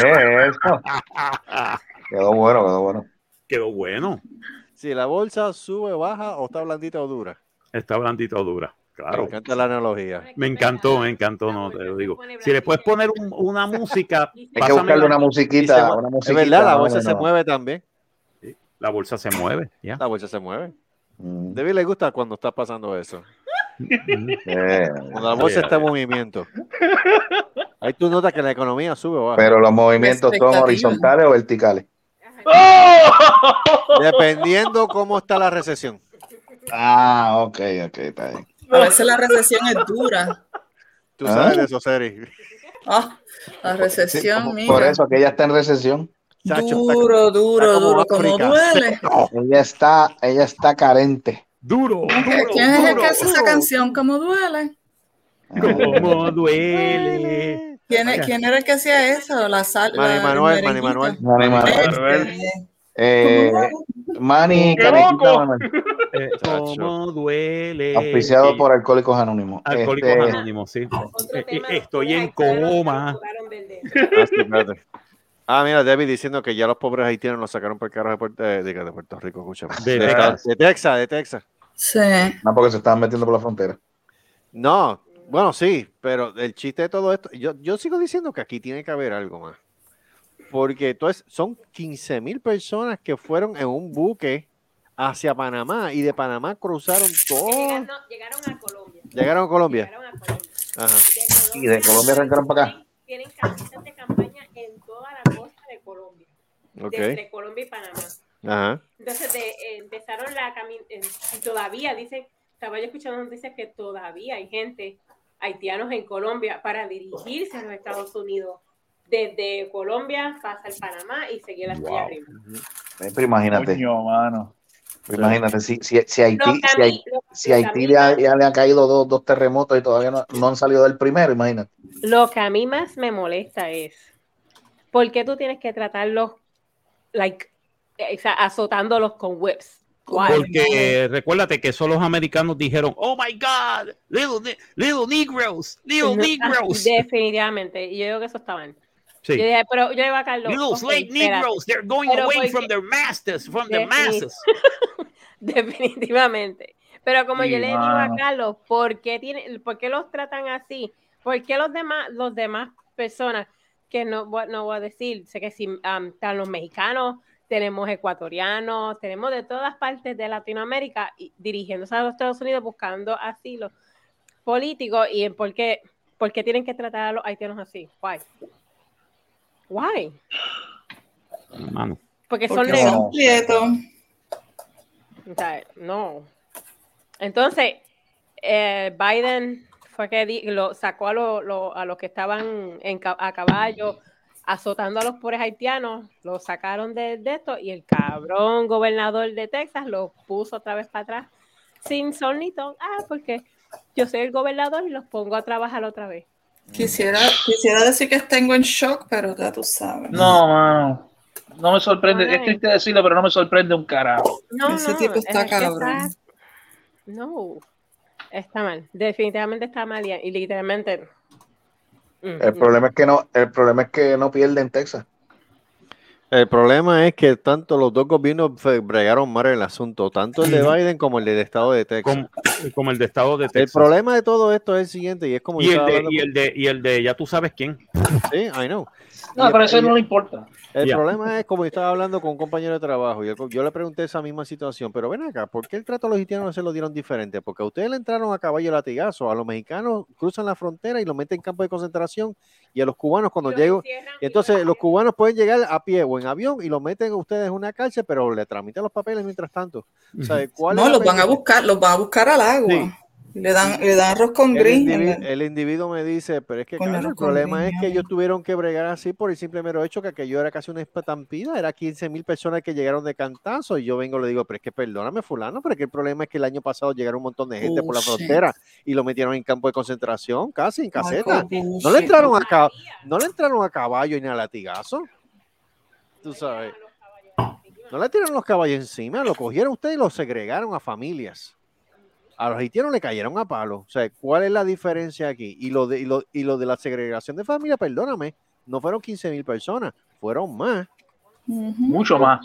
¿Qué es? Quedó bueno, quedó bueno. Quedó bueno. Si la bolsa sube, baja o está blandita o dura. Está blandita o dura. Me Claro. encanta la analogía. Me encantó, me encantó, no te lo digo. Si le puedes poner un- una música, Hay que buscarle una musiquita, una es musiquita. verdad, la no, bolsa no, se mueve también. La bolsa se mueve. Ya. La bolsa se mueve. Mm, David le gusta cuando está pasando eso. eh, Cuando la bolsa Sí, está en movimiento. Ahí tú notas que la economía sube o baja. Pero los movimientos son horizontales o verticales. ¡Oh! Dependiendo cómo está la recesión. Ah, ok, ok, está bien. A veces la recesión es dura. Tú Ah. sabes de eso, Seri. Ah, la Sí, recesión, por- mira. por eso que ella está en recesión. Chacho, está- duro, duro, como duro, como África. duele. Ella está, ella está carente. Duro, duro, ¿Quién es el duro, que hace esa duro. canción? ¿Cómo duele? Cómo duele. ¿Quién, es- quién era el que hacía eso? La sal. Manny la- Manuel, el Manny. Manuel. Manny Manuel. Este, Eh, Manny Eh, Cómo duele. auspiciado Sí. por Alcohólicos Anónimos. Alcohólicos Este, Anónimos, sí. Eh, eh, Estoy en coma. Ah. Ah, mira, David diciendo que ya los pobres haitianos los sacaron por el carro de Puerto, eh, de Puerto Rico, escúchame. De de, Texas. de Texas, de Texas. Sí. no, porque se estaban metiendo por la frontera. No, bueno, sí, pero el chiste de todo esto, yo, yo sigo diciendo que aquí tiene que haber algo más. Porque entonces son 15 mil personas que fueron en un buque hacia Panamá y de Panamá cruzaron todo. Llegaron, a Colombia. Llegaron a Colombia. Llegaron a Colombia. Ajá. Y de Colombia arrancaron para acá. Tienen camisas de campaña en toda la costa de Colombia. Ok. De entre Colombia y Panamá. Ajá. Entonces de- eh, empezaron la caminata, y todavía dicen, estaba yo escuchando noticias que todavía hay gente, haitianos en Colombia, para dirigirse a los Estados Unidos. Desde Colombia pasa al Panamá y seguir hasta Wow. arriba. Eh, Pero imagínate, Coño, mano. imagínate, si, si, si Haití, si Haití, si ya, ya le han caído dos, dos terremotos y todavía no, no han salido del primero, imagínate. Lo que a mí más me molesta es, ¿por qué tú tienes que tratarlos, like, azotándolos con whips? Why? Porque recuérdate que solo los americanos dijeron, oh my God, little, little Negroes, little Negroes. Definitivamente, y yo digo que eso está mal. Sí. Yo dije, pero yo iba a Carlos. Little slave. Negroes, they're going Pero away porque- from their masters, from their Defini- masses. Definitivamente. Pero como Sí, yo le digo a. Carlos, ¿por qué, tiene, ¿por qué los tratan así? ¿Por qué los demás, los demás personas, que no, voy- no voy a decir, sé que si um, están los mexicanos, tenemos ecuatorianos, tenemos de todas partes de Latinoamérica y dirigiéndose a los Estados Unidos buscando asilo político y por qué, por qué tienen que tratar a los haitianos así? Why? Why? Mano. Porque son Porque negros. son prietos. O sea, no. Entonces, eh, Biden fue que di- lo sacó a, lo- lo- a los que estaban en, a caballo azotando a los pobres haitianos, lo sacaron de, de esto y el cabrón gobernador de Texas lo puso otra vez para atrás sin son ni ton. Ah, porque yo soy el gobernador y los pongo a trabajar otra vez. Quisiera, quisiera decir que tengo en shock, pero ya tú sabes. No, mano. No me sorprende. Ay. Es triste decirlo, pero no me sorprende un carajo. No, Ese no, tipo está es cabrón. no, está mal. Definitivamente está mal y, y literalmente. mm, El problema es que no, el problema es que no pierden Texas. El problema es que tanto los dos gobiernos bregaron mal el asunto, tanto el de. Biden como el del estado de Texas. Como, como el de Estado de El Texas. problema de todo esto es el siguiente, y es como y el, de, y, el de, y el de, ya tú sabes quién. Sí, I know. No, Y- pero eso y- no le importa. El Ya. problema es como yo estaba hablando con un compañero de trabajo y yo le pregunté esa misma situación, pero ven acá, ¿por qué el trato a los haitianos se lo dieron diferente? Porque a ustedes le entraron a caballo latigazo, a los mexicanos cruzan la frontera y los meten en campo de concentración y a los cubanos cuando Los llegan, entonces los los cubanos pueden llegar a pie o en avión y los meten a ustedes en una cárcel, pero le tramitan los papeles mientras tanto. O sea, ¿cuál No, los van a buscar, los van a buscar al agua. Sí. Le dan, le dan arroz con El, individuo, el individuo me dice, pero es que Carlos, el problema es que ellos tuvieron que bregar así por el simple mero hecho que aquello era casi una estampida, era 15 mil personas que llegaron de cantazo y yo vengo y le digo, pero es que perdóname fulano, pero es que el problema es que el año pasado llegaron un montón de gente por la Bullshit. frontera y lo metieron en campo de concentración, casi en caseta. No le entraron a no le entraron a caballo ni a latigazo. Tú sabes. No le tiraron los caballos encima, lo cogieron ustedes y lo segregaron a familias. A los haitianos le cayeron a palo. O sea, ¿cuál es la diferencia aquí? Y lo de, y lo, y lo de la segregación de familia, perdóname, no fueron 15 mil personas, fueron más, Mucho más.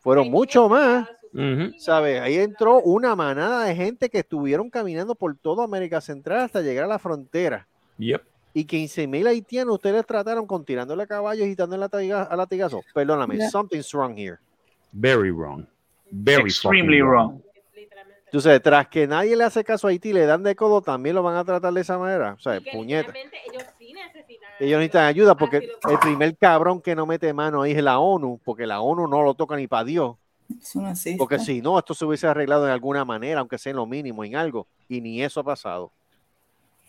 fueron mucho más. ¿Sabes? Ahí entró una manada de gente que estuvieron caminando por toda América Central hasta llegar a la frontera. Yep. Y 15 mil haitianos ustedes trataron con tirándole a caballos y dándole a, latiga- a latigazo. Perdóname, Yeah. something's wrong here. Very wrong. Very Extremely wrong. Entonces, tras que nadie le hace caso a Haití, le dan de codo, también lo van a tratar de esa manera. O sea, puñeta. Ellos sí necesitan Ellos necesitan ayuda porque el primer cabrón que no mete mano ahí es la ONU, porque la ONU no lo toca ni para Dios. No. Porque si no, esto se hubiese arreglado de alguna manera, aunque sea en lo mínimo, en algo. Y ni eso ha pasado.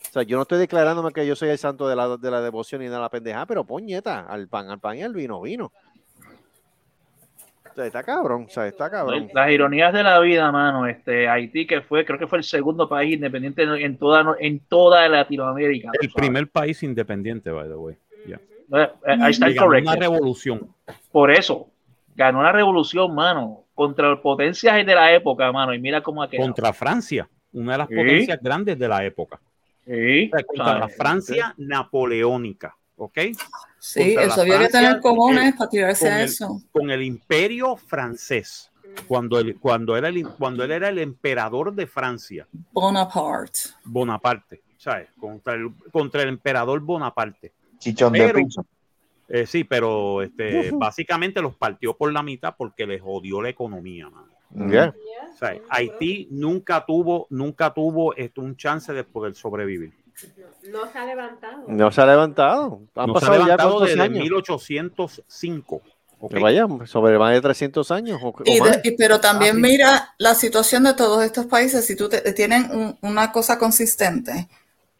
O sea, yo no estoy declarándome que yo soy el santo de la, de la devoción y de la pendeja, pero puñeta, al pan, al pan y al vino, vino. O sea, está cabrón, o sea, está cabrón. Las ironías de la vida, mano. Este, Haití, que fue, creo que fue el segundo país independiente en toda, en toda Latinoamérica. El sabes. primer país independiente, by the way. Yeah. Eh, eh, Ahí está Y el ganó correcto. una revolución. Por eso, ganó una revolución, mano, contra potencias de la época, mano. Y mira cómo ha quedado. Contra Francia, una de las Sí. potencias grandes de la época. Sí, O sea, contra ¿sabes? la Francia napoleónica. ¿Ok? Sí, la había que Francia, tener cojones eh, para tirarse con a el- eso. Con el imperio francés. Cuando él, cuando, era el, cuando él era el emperador de Francia, Bonaparte. Bonaparte. ¿Sabes? Contra el, contra el emperador Bonaparte. Chichón de Pero- piso. Eh, sí, pero este, básicamente los partió por la mitad porque les jodió la economía, mano. Ya. O sea, Haití nunca tuvo, nunca tuvo este, un chance de poder sobrevivir. No se ha levantado. No se ha levantado. Han No se ha pasado ya levantado cuántos desde años. 1805. ¿ok? Que vaya, sobre más de 300 años. O, o Y más. de- y- pero también Ah, sí. mira la situación de todos estos países, si tú te- tienen un- una cosa consistente,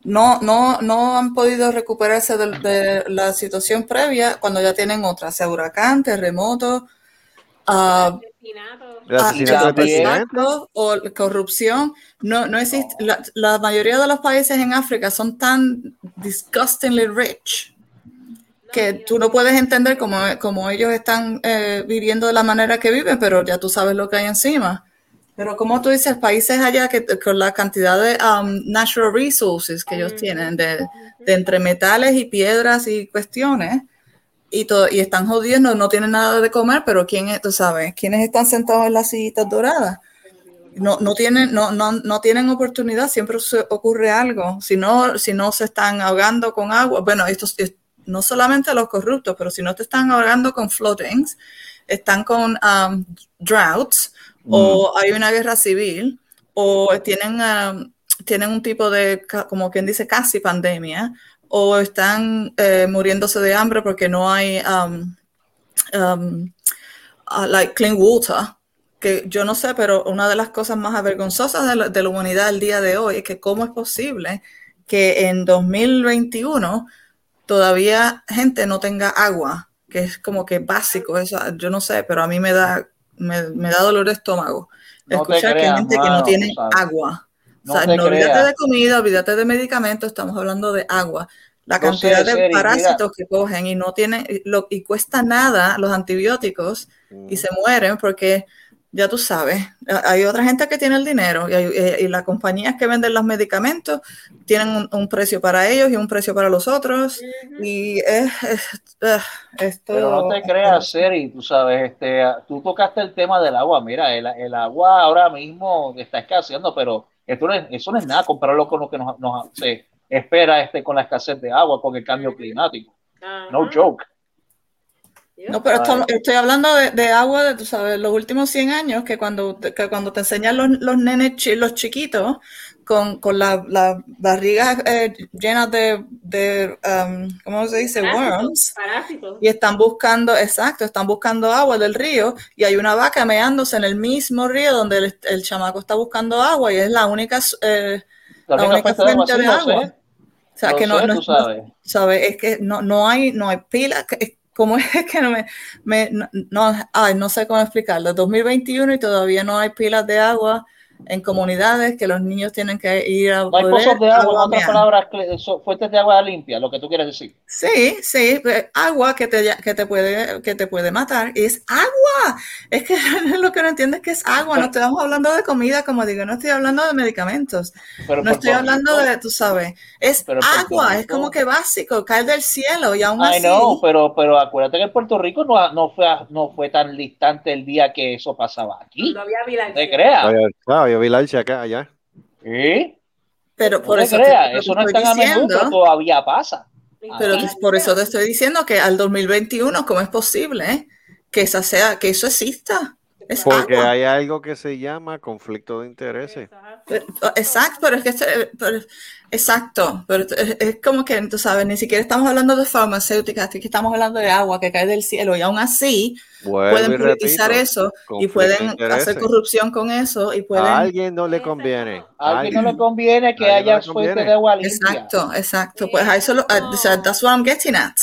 no, no, no han podido recuperarse de, de la situación previa cuando ya tienen otra, sea huracán, terremoto, ah, Asesinato. El ah, asesinato del también. presidente. exacto, o corrupción. No, no existe. La, la mayoría de los países en África son tan disgustingly rich que tú no puedes entender cómo, cómo ellos están eh, viviendo de la manera que viven, pero ya tú sabes lo que hay encima. Pero como tú dices, países allá que con la cantidad de um, natural resources que ellos tienen, de, de entre metales y piedras y cuestiones, y, todo, y están jodiendo, no tienen nada de comer, pero ¿quién es, tú sabes, quiénes están sentados en las sillitas doradas? No, no, tienen, no, no, no tienen oportunidad, siempre se ocurre algo. Si no, si no se están ahogando con agua, bueno, esto es- no solamente los corruptos, pero si no te están ahogando con floatings, están con um, droughts, o hay una guerra civil, o tienen, um, tienen un tipo de, como quien dice, casi pandemia, o están eh, muriéndose de hambre porque no hay um, um, uh, like clean water, que yo no sé, pero una de las cosas más avergonzosas de la, de la humanidad el día de hoy es que cómo es posible que en 2021 todavía gente no tenga agua, que es como que básico, eso, yo no sé, pero a mí me da, me, me da dolor de estómago No escuchar que hay gente que no tiene agua. No o sea, no olvídate de comida, olvídate de medicamentos, estamos hablando de agua. La No cantidad de parásitos que cogen y no tienen, y lo, y cuesta nada los antibióticos y se mueren porque ya tú sabes, hay otra gente que tiene el dinero y, hay- eh, y las compañías que venden los medicamentos tienen un, un precio para ellos y un precio para los otros y es, es- Pero no te creas, Seri, tú sabes, este, tú tocaste el tema del agua. Mira, el, el agua ahora mismo está escaseando, pero esto no es- eso no es nada compararlo con lo que nos, nos- se espera este, con la escasez de agua, con el cambio climático. No joke. No, pero esto- estoy hablando de, de agua de, tú sabes, los últimos 100 años, que cuando, te- que cuando te enseñan los, los nenes, los chiquitos, con, con las la barrigas eh, llenas de, de um, ¿cómo se dice? Worms. Parásitos. Y están buscando, exacto, están buscando agua del río y hay una vaca meándose en el mismo río donde el, el chamaco está buscando agua y es la única, eh, La la única fuente de agua, de lo sé. agua. O sea, Lo que no, sé, no- tú sabes. ¿sabes? Es que no, no hay, no hay pilas. ¿Cómo es que no me, me- no, no, ay, no sé cómo explicarlo? 2021 y todavía no hay pilas de agua en comunidades que los niños tienen que ir a No hay beber pozos de agua, en otras palabras, fuentes de agua limpia, lo que tú quieres decir. Sí, sí, pues, agua que te, que te puede, que te puede matar. Y es agua. Es que lo que no entiendes es que es agua. No estamos hablando de comida, como digo, no estoy hablando de medicamentos. Pero No estoy hablando de, tú sabes, es Pero agua, es como que básico, cae del cielo y aún Ay, así. no, pero, pero acuérdate que en Puerto Rico no, no, fue, no fue tan distante el día que eso pasaba aquí. No había te creas. Oye, Claro, yo vi Larcha acá, allá. ¿Sí? Pero No por te eso te, creas, lo eso no es estoy tan a menudo, diciendo, todavía pasa. pero te- por eso te estoy diciendo que al 2021, ¿cómo es posible eh, que esa sea, que eso exista? Es Porque agua. hay algo que se llama conflicto de intereses. Pero- Exacto, pero es que este- pero- exacto, pero es, es como que tú sabes, ni siquiera estamos hablando de farmacéuticas, aquí estamos hablando de agua que cae del cielo y aún así Vuelvo pueden politizar repito, eso y pueden hacer corrupción con eso y A pueden alguien no le conviene. A alguien no le conviene que A no haya le fuente de agua limpia. Exacto, exacto. Pues a eso lo, a- o sea, that's what I'm getting at.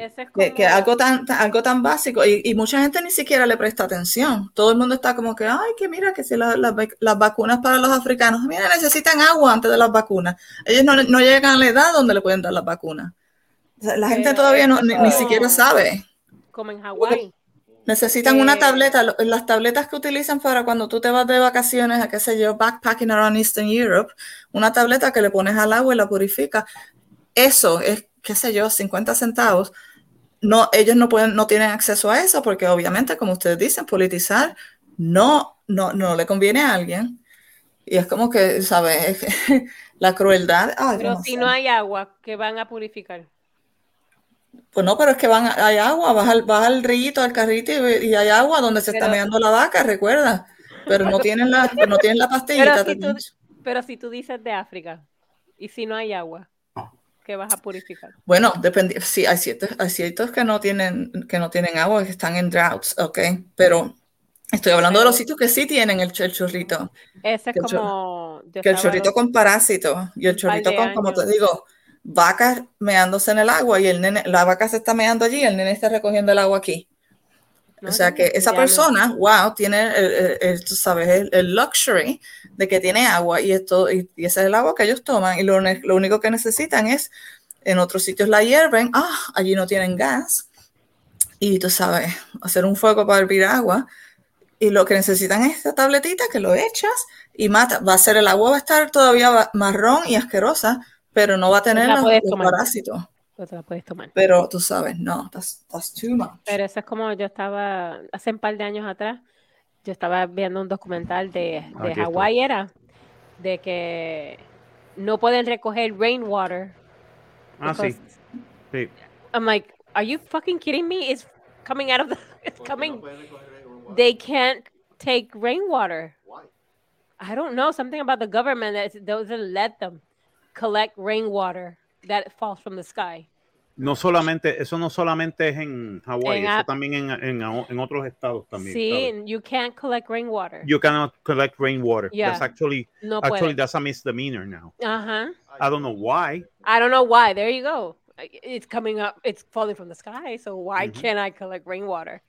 Ese es Que, como- que algo tan, tan- algo tan básico y, y mucha gente ni siquiera le presta atención. Todo el mundo está como que, ay, que mira, que si la- las vacunas para los africanos, mira, necesitan agua antes de las vacunas. Ellos no, no llegan a la edad donde le pueden dar las vacunas. La gente Pero todavía no, ni, siquiera sabe. Como en Hawái. Necesitan una tableta, las tabletas que utilizan para cuando tú te vas de vacaciones a qué sé yo, backpacking around Eastern Europe, una tableta que le pones al agua y la purifica. Eso es, qué sé yo, 50 centavos. No, ellos no pueden, no tienen acceso a eso porque obviamente, como ustedes dicen, politizar no, no, no le conviene a alguien. Y es como que, ¿sabes? La crueldad. ay, Pero no si sé. no hay agua, ¿qué van a purificar? Pues no, pero es que van, a- hay agua, vas al, vas al rillito, al carrito y, y hay agua donde se está meando la vaca, recuerda. Pero no tienen la, no tienen la pastillita. Pero si, tú, también. pero si tú dices de África y si no hay agua, ¿qué vas a purificar? Bueno, depende, sí, hay ciertos, hay ciertos que no tienen, que no tienen agua, que están en droughts, ok. Pero estoy hablando de los sitios que sí tienen el, el chorrito. Ese es el como. Que el chorrito con parásitos y el chorrito con, como te digo, vacas meándose en el agua y el nene, la vaca se está meando allí y el nene está recogiendo el agua aquí. No, O sea que esa no. persona, wow, tiene el, el- el, tú sabes, el, el luxury de que tiene agua y esto, y, y ese es el agua que ellos toman y lo, único que necesitan es en otros sitios la hierven, ah, allí no tienen gas y tú sabes, hacer un fuego para hervir agua y lo que necesitan es esta tabletita que lo echas y mata, va a ser el agua va a estar todavía marrón y asquerosa, pero no va a tener la los, los parásitos. No te la puedes tomar. Pero tú sabes, no, that's, that's too much. Pero eso es como yo estaba, hace un par de años atrás, yo estaba viendo un documental de, de. Hawái, era, de que no pueden recoger rainwater. Ah, sí. Sí. I'm like, are you fucking kidding me? It's coming out of the, it's coming. They can't take rainwater. I don't know, something about the government that doesn't let them collect rainwater that falls from the sky. No solamente, eso no solamente es en Hawái, En eso a- también en, en, en otros estados también. Sí, ¿sabes? you can't collect rainwater. You cannot collect rainwater. Yeah. That's actually No actually puede. that's a misdemeanor now. Uh-huh. I don't know why. I don't know why. There you go. It's coming up. It's falling from the sky. So why Mhm. can't I collect rainwater?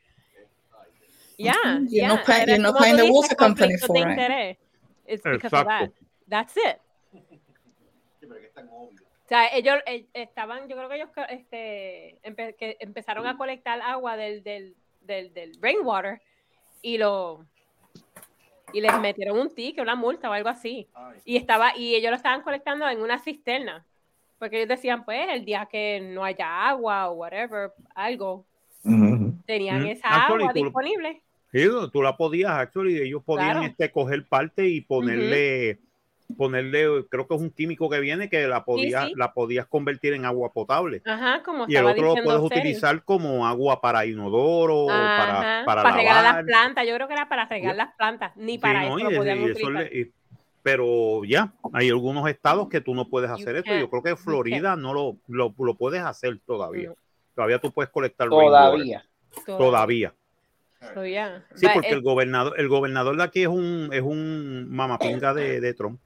Yeah, You're yeah. not pay- you're not paying the water company for it. interés. It's because of that. That's it. O sea, ellos eh, estaban, yo creo que ellos este, empe- que empezaron a colectar agua del, del, del, del rainwater y lo y les metieron un ticket, una multa o algo así. Y estaba, y ellos lo estaban colectando en una cisterna. Porque ellos decían, pues, el día que no haya agua o whatever, algo, tenían Mm, esa actually, agua tú disponible. Sí, tú la podías, actually, ellos podían Claro. este, coger parte y ponerle, ponerle, creo que es un químico que viene que la podías, sí. la podías convertir en agua potable. Ajá, como Y el otro lo puedes utilizar como agua para inodoro, para, para, regar las plantas. Yo creo que era para regar las plantas. Ni Sí, para ¿no? eso Y- lo podían y eso utilizar. le- y- pero ya, hay algunos estados que tú no puedes You hacer eso. can't, Yo creo que you Florida no lo, lo, lo puedes hacer todavía. No. Todavía tú puedes colectar. Todavía. Todavía. So, yeah. Sí, porque it- el gobernador, el gobernador de aquí es un, es un mamapinga de, de Trump.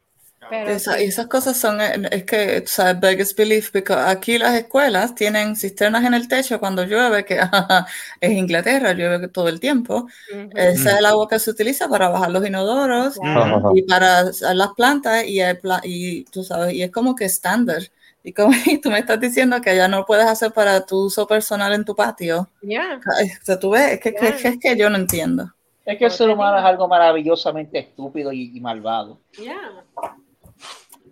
Pero Esa- y esas cosas son, eh, es que, o sea, biggest belief, porque aquí las escuelas tienen cisternas en el techo cuando llueve, que es Inglaterra, llueve todo el tiempo. Ujú. Ese es el agua que se utiliza para bajar los inodoros Claro. y para las plantas y, y tú sabes, y es como que estándar. Y como y tú me estás diciendo que ya no puedes hacer para tu uso personal en tu patio. Ya. Ay, O sea, tú ves, es que, que- que es que yo no entiendo. Es que el ser humano es algo maravillosamente estúpido y, y malvado. Ya.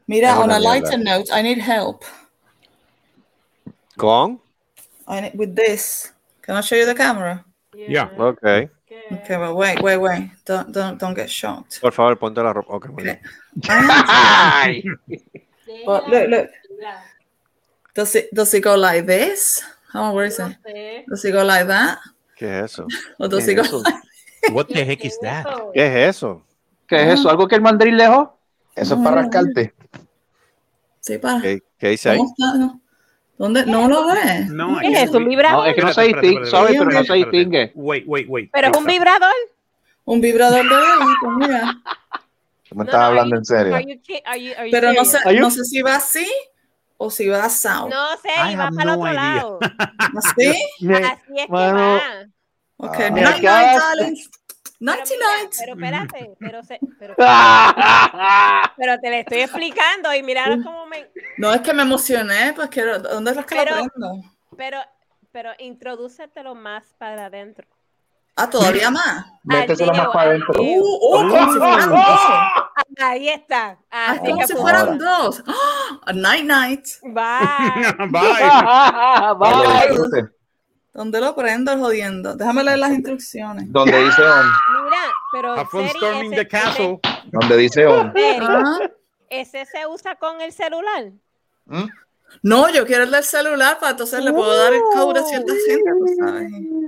Mira, on a mierda. lighter note, I need help. ¿Con? I need, with this. Can I show you the camera? Yeah. Ok. Que- Okay, but wait, wait, wait. Don't, don't, don't get shocked. Por favor, ponte la ropa. Ok, muy bien. ¡Ay! But look, look. Does it, does it go like this? How where is it? Does it go like that? ¿Qué es eso? Or does ¿Qué it go eso? What the heck is that? ¿Qué es eso? ¿Qué es eso? ¿Algo que el mandril dejó? Eso es para rascarte. Sí, para. ¿Qué, qué dice ahí? ¿Dónde? ¿No lo ves? No, ¿Qué es eso? ¿Un No, vibrador? es que no se distingue, espérate, Pero no se distingue. Wait, wait, wait. ¿Pero es un vibrador? Un vibrador de oído, pues mira. Tú me estás no, hablando en serio. Are you ki- are you- are you Pero no sé, no sé si va así o si va asado. No sé, I y va para el no otro idea. lado. ¿Así? Así es que Mano. va. Ok, Ah. night. Pero, mira, night. pero espérate, pero, se, pero, ¡Ah! pero te le estoy explicando y mira cómo me... No es que me emocioné, pues quiero. ¿Dónde es que lo Pero- prendo? Pero, pero introdúcetelo más para adentro. Ah, todavía más. Méteselo más para adentro. dedo. Uh, uh, como si fueran dos. Ahí está. Ah, Así como que si fueran dos. Ah, night night. Bye. Bye. Donde Bye. ¿Dónde lo prendo jodiendo? Déjame leer las instrucciones. Donde dice on. Pero storming ese- the castle. Donde dice on. ese- Seri, Ah, ¿Ese se usa con el celular? ¿Mm? No, yo quiero el del celular para entonces le puedo dar el code a cierta gente.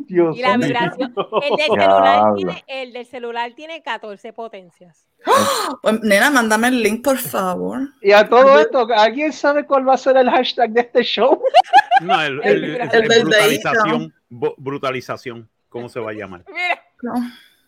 Dios Y la vibración. El del celular tiene, el del celular tiene 14 potencias. Pues, nena, mándame el link, por favor. Y a todo esto, ¿alguien sabe cuál va a ser el hashtag de este show? No, el, El el- brutalización. Brutalización. ¿Cómo se va a llamar? Mira. No.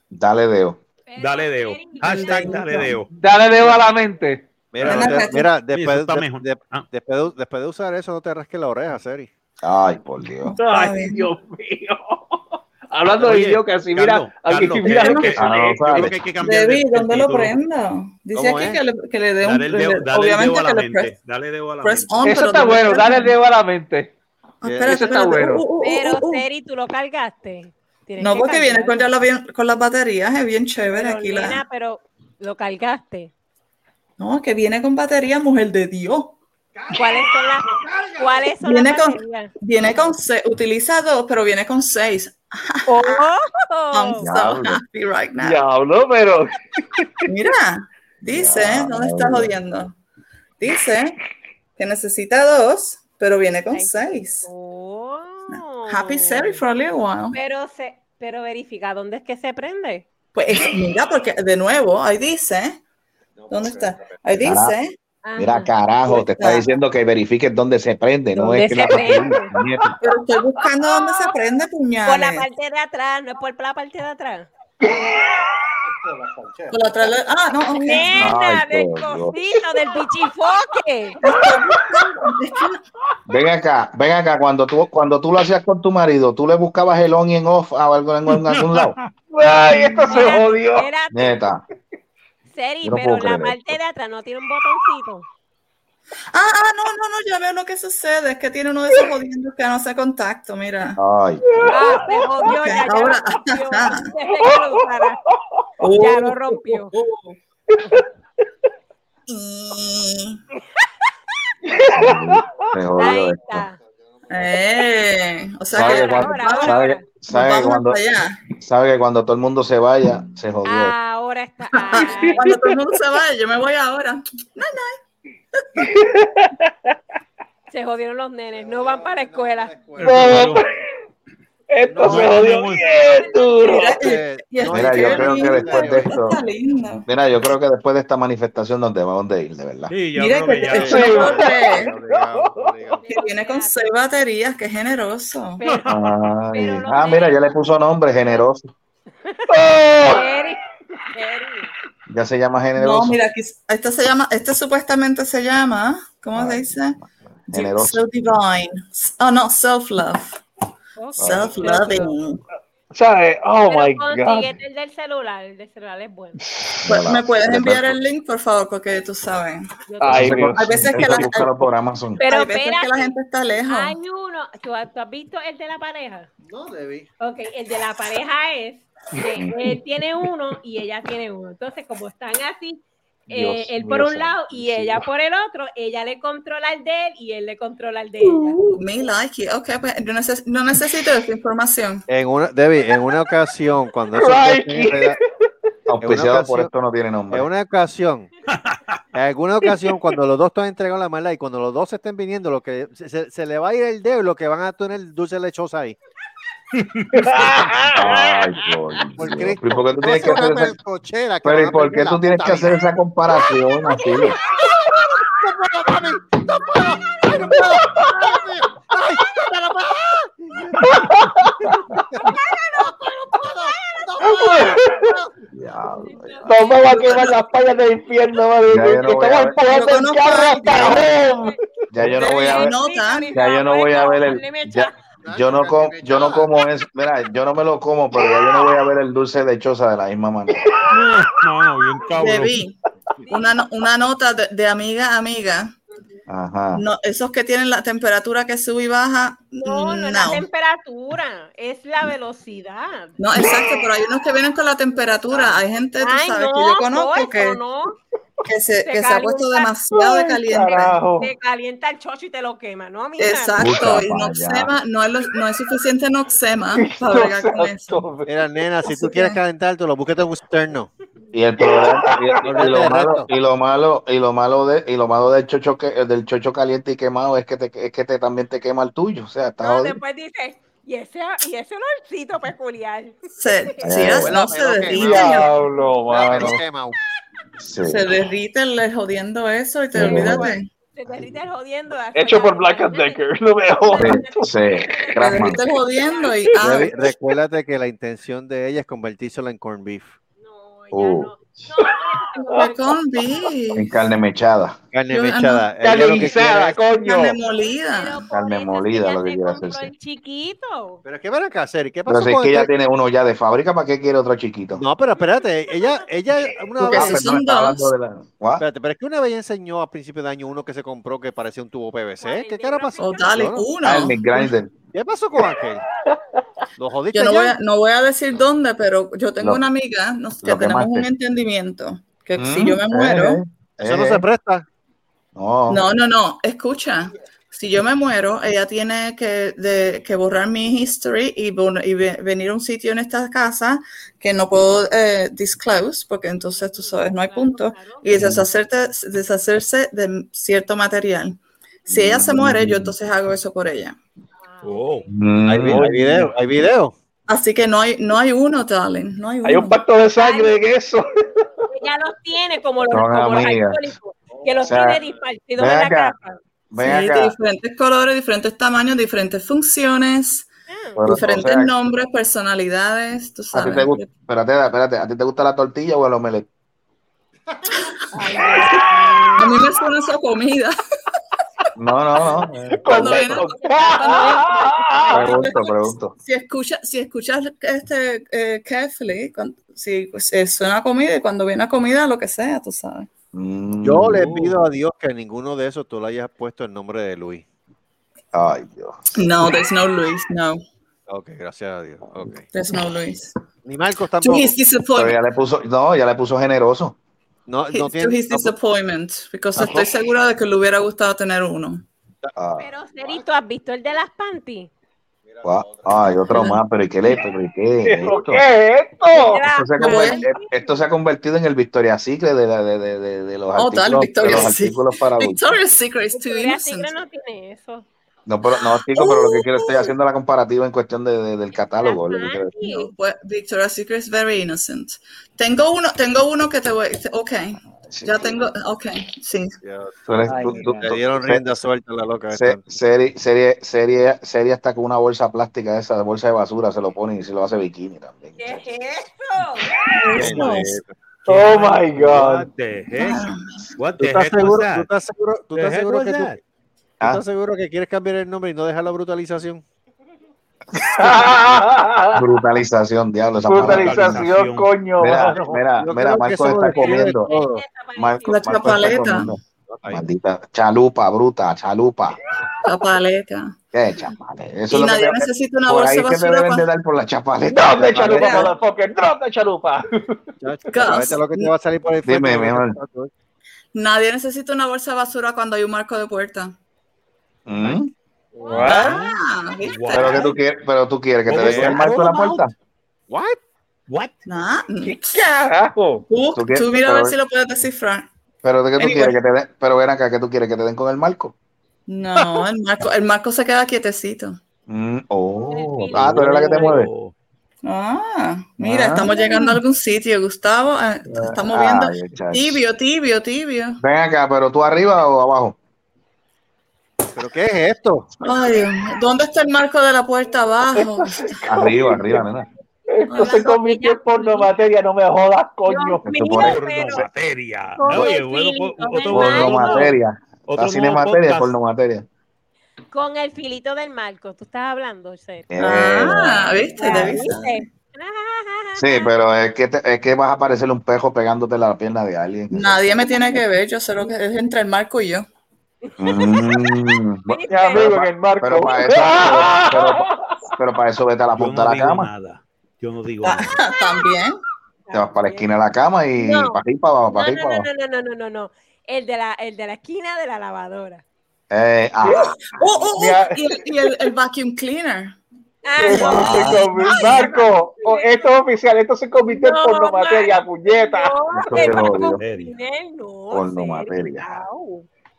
Dale deo. Dale deo. Hashtag dale deo. Dale dedo a la mente. Mira, mira eso después, está de- mejor. de- Ah. después, de, después de usar eso, no te rasques la oreja, Seri. Ay, por Dios. Ay, Dios mío. Hablando Oye, de así, Carlos, mira, aquí, Carlos, mira lo que que- Ah, no, yo sabe. creo que hay que cambiar ¿dónde lo prendo? Dice ¿Cómo aquí es? que le, que le dé un. Dale dedo, le- dale obviamente dedo a la que le press, mente. Dale dedo a la mente. on. Eso está ¿dónde bueno, le dale el dedo a la mente. Ah, espérate, Eso está espérate. bueno. Uh, uh, uh, Pero uh, uh. Seri, tú lo cargaste. Tienes No, que porque viene con, la bien- con las baterías, es bien chévere Pero, aquí. nena, La... pero lo cargaste. No, que viene con batería, mujer de Dios. ¿Cuáles son las, ¿cuáles son Viene las con- baterías? Viene con seis, utiliza dos, pero viene con seis. Oh, I'm so Diablo. happy right now. Diablo, pero. Mira, dice, ¿dónde está Diablo. jodiendo? Dice que necesita dos, pero viene con Ay. seis. oh. Happy Sari for a little while. Pero se, pero verifica dónde es que se prende. Pues es- mira, porque de nuevo, ahí dice, ¿dónde está? Ahí dice, Mira, Ajá. carajo, te está Ah. diciendo que verifiques dónde se prende, no ¿Dónde es que se la prende? Pero estoy buscando dónde se prende, Por la parte de atrás, no es por la parte de atrás. Ah, no, ok. Nena, Ay, del cosito, del bichifoque. Ven acá, ven acá, cuando tú, cuando tú lo hacías con tu marido, tú le buscabas el on y en off a algo en, en algún lado. Ay, esto se jodió. Neta. Seri, no pero la creer parte de atrás no tiene un botoncito. Ah, ah, no, no, no, ya veo lo que sucede. Es que tiene uno de esos jodiendo que no hace contacto, mira. Ay, Ah, se jodió, Ok, ya, ya ahora- lo rompió. Usara. Ya lo rompió. Y- se jodió Ahí está. Eh, o sea Sabe que que cuando, ahora, ahora, sabe, ahora. sabe que cuando, sabe que cuando todo el mundo se vaya, se jodió. Ahora está. Ay, Cuando todo el mundo se vaya, yo me voy ahora. se jodieron los nenes, no van para la escuela. No, esto No, se jodió bien duro. Mira, este yo qué creo que después de esto-. Mira, yo creo que después de esta manifestación nos debemos de ir, de verdad. Sí, yo Mira creo que que no obligado. que viene con seis baterías, qué generoso. Pero. Pero Ah, mira, ya le puso nombre, generoso. Oh, Seri, Seri, Ya se llama No, generoso. mira, aquí, este se llama, este supuestamente se llama, ¿cómo se dice? Generoso. So divine. Oh, no, self-love. Ok. Self-loving. ¿Sabes? Oh my God. el del celular, el del celular es bueno. Pues, ¿Me puedes enviar el link, por favor? Porque tú sabes. Ay, Dios. Hay veces que la, por Amazon. Pero hay veces que la gente está lejos. hay uno, ¿tú, has- tú has visto el de la pareja? No, Debbie. Ok, el de la pareja es él tiene uno y ella tiene uno. Entonces, como están así, eh, él por un lado y ella por el otro, ella le controla el de él y él le controla el de ella. Uh, me like it. Ok, pues yo neces- no necesito esa información. En una, Debbie, en una ocasión, cuando enreda- Auspiciado por esto no tiene nombre. en una ocasión, en alguna ocasión, cuando los dos están entregando la maldad y cuando los dos se estén viniendo, lo que se, se- se le va a ir el dedo y lo que van a tener dulce lechosa ahí. Ay, por Por Dios. Cristo. ¿Y por qué tú tienes es que hacer esa, que pero ¿y por qué la tú tienes que hacer esa comparación así? No puedo, mami, no puedo, ay, no puedo, ay, ay, ya no puedo. Diablo, Nos vamos a quemar las payas del infierno, madre. Ya, yo no voy a Estamos ver. empujando Yo el conozco carro a hasta home. Ya yo no voy a Sí, ver. no, tan. Ya yo no voy a ver el. Yo no com- yo no como eso. Mira, yo no me lo como, pero ya yo no voy a ver el dulce de choza de la misma manera. No, no, bien cabrón. Debí. Una, no- una nota de, de amiga a amiga. Ajá. No, esos que tienen la temperatura que sube y baja. No, no es la no. temperatura, es la velocidad. No, exacto, pero hay unos que vienen con la temperatura. Hay gente, tú Ay, sabes, no, que yo conozco Coito, que, no. Que se, Se que se ha puesto demasiado de caliente. carajo. Te calienta el chocho y te lo quema, ¿no? Exacto, Puta y noxema, no es, lo- no es suficiente noxema para bregar con eso. Mira, nena, si tú quieres que- calentarte, lo búsquete en un externo. Y el problema y, y- y Olvídate lo malo y lo malo y lo malo de y lo malo del chocho que del chocho caliente y quemado es que te es que te también te quema el tuyo, o sea, está después dice, y ese, y ese olorcito peculiar. Se, Ay, sí, no se derrite, Diablo, mano. Sí. se derrite el jodiendo eso y te Sí. olvídate. Se derrite el jodiendo. Hecho por Black and Decker, lo mejor. Sí, Crackman. derrite el jodiendo y ah, recuérdate que la intención de ella es convertírselo en corned beef. No, ya no. No, con En carne mechada. Carne Yo- mechada. Carne guisada, coño. carne molida. pero Carne eso es que molida, lo que quiere hacerse. el chiquito. Pero ¿qué van a hacer? ¿Y qué Pero pasó si es que ella este- tiene uno ya de fábrica, ¿para qué quiere otro chiquito? No, pero espérate, ella, ella una vez, son dos. hablando de la- ¿What? espérate, pero es que una vez enseñó a principio de año uno que se compró que parecía un tubo PVC. ¿Qué cara pasó? O dale, uno. Ah, el Mick Grinder. ¿Qué pasó con aquel? ¿Lo jodiste Yo no voy, a, no voy a decir dónde, pero yo tengo Lo- una amiga nos- que tenemos un entendimiento. Que Mm, si yo me eh, muero, eh, Eso no eh, se presta. No. no, no, no, escucha. Si yo me muero, ella tiene que, de- que borrar mi history y, y ve- venir a un sitio en esta casa que no puedo eh, disclose, porque entonces tú sabes, no hay punto, y deshacerte, deshacerse de cierto material. Si ella se muere, yo entonces hago eso por ella. Oh. Mm, Hay, hay video, hay video. Así que no hay, no hay uno, darling, no hay uno. Hay un pacto de sangre en eso. Ella los tiene como los, como los alcohólicos, que los O sea, tiene dispartidos en la acá. casa. Ven Sí, acá. de diferentes colores, diferentes tamaños, diferentes funciones, Pero, diferentes o sea, nombres, personalidades, tú ¿A ti sabes. te gusta? Espérate, espérate. ¿A ti te gusta la tortilla o el omelette? A mí me suena esa comida. No, no, no. Cuando viene- Pregunto, pregunto. Si escuchas, si escuchas este eh, carefully, cuando- si pues, eh, suena comida y cuando viene a comida, lo que sea, tú sabes. Mm, Yo le pido a Dios que ninguno de esos tú le hayas puesto el nombre de Luis. Ay, Dios. No, there's no Luis, no, Ok, gracias a Dios. Ok. there's no Luis. Ni Marcos To tampoco. his Pero disappointment. ya le puso, no, ya le puso generoso. No, no to tiene. his disappointment, because estoy segura de que le hubiera gustado tener uno. Ah, Pero, Cerito, ¿has visto el de las panties? Ay, otro más, pero ¿y qué le? Pero ¿y qué? ¿Pero Esto, qué es esto? Esto se ha a- convertido, esto se ha convertido en el Victoria Secret de, la- de, de, de, de los Oh, artículos, de Victoria's los Secret. artículos para adultos. Victoria's Secret is too Victoria's innocent. Secret no tiene eso. No, pero, no, chico, pero lo que quiero, estoy haciendo la comparativa en cuestión de, de- del catálogo. lo que decir. Victoria's Secret is very innocent. Tengo uno, tengo uno que te voy, ok, Sí. ya tengo, ok, sí. Le dieron se- rienda suelta a la loca. se- serie, serie, serie, serie hasta con una bolsa plástica esa, bolsa de basura, se lo pone y se lo hace bikini también. ¿Qué es eso? Eso. Bendito. Oh my God. What the heck? What ¿Tú estás heck seguro, tú estás seguro, tú estás seguro que tú, tú Ah. estás seguro que quieres cambiar el nombre y no dejar la brutalización? Brutalización, diablo. Esa palabra. Brutalización, coño. Mira, mano. mira, mira, Marco está comiendo. Marco, La chapaleta. Maldita chalupa, bruta, chalupa. La paleta. ¿Qué chapale? Eso Y es lo que nadie necesita una por bolsa ahí que basura. deben de cuando- dar por la chapaleta. ¿Dónde chalupa, motherfucker? ¿Dónde chalupa? Chacho, Gas. ahorita lo que te va a salir por el Dime, mi amor. Nadie necesita una bolsa de basura cuando hay un marco de puerta. Mm. Ah. Pero que tú quieres, pero tú quieres que te ¿Cómo den se el marco de la puerta. What? What? Nah, ¿Qué carajo? Tú, ¿Tú tú mira a ver si lo puedes descifrar. Pero de qué tú Anyway. quieres que te den, pero ven acá, que tú quieres que te den con el marco. No, el marco, el marco se queda quietecito. Mm, Oh, ah, tú eres la que te mueve. Ah, mira, Ah. estamos llegando a algún sitio, Gustavo. eh, Estamos viendo tibio, tibio, tibio. Ven acá, pero tú arriba o abajo. ¿Pero qué es esto? Ay, Dios ¿dónde está el marco de la puerta abajo? Arriba, arriba, nena. Esto se convirtió en porno materia, no me jodas, coño. Pero materia. Oye, bueno, Porno materia. otro cine materia, porno materia. con el filito del marco. Tú estás hablando, Ser. Eh, Ah, viste, te viste. ¿Viste? Sí, pero es que, te- es que vas a parecer un pejo pegándote la pierna de alguien. Nadie me tiene que ver, yo sé lo que es entre el marco y yo. Mm, bu- Mi amigo en el marco. pero para eso, pero, pero- pero para eso vete a la punta no de la cama. nada. Yo no digo Ah, nada. También. Te vas para la esquina de la cama y No. para arriba, para para no, arriba, para no, no, no, no, no, no. El de la, el de la esquina de la lavadora. Eh, ah, Oh, oh, oh, y, el, y el- el vacuum cleaner. Ah, Marco, oh, esto es oficial, esto se convirtió en No, porno materia, puñeta. No, no. Materia.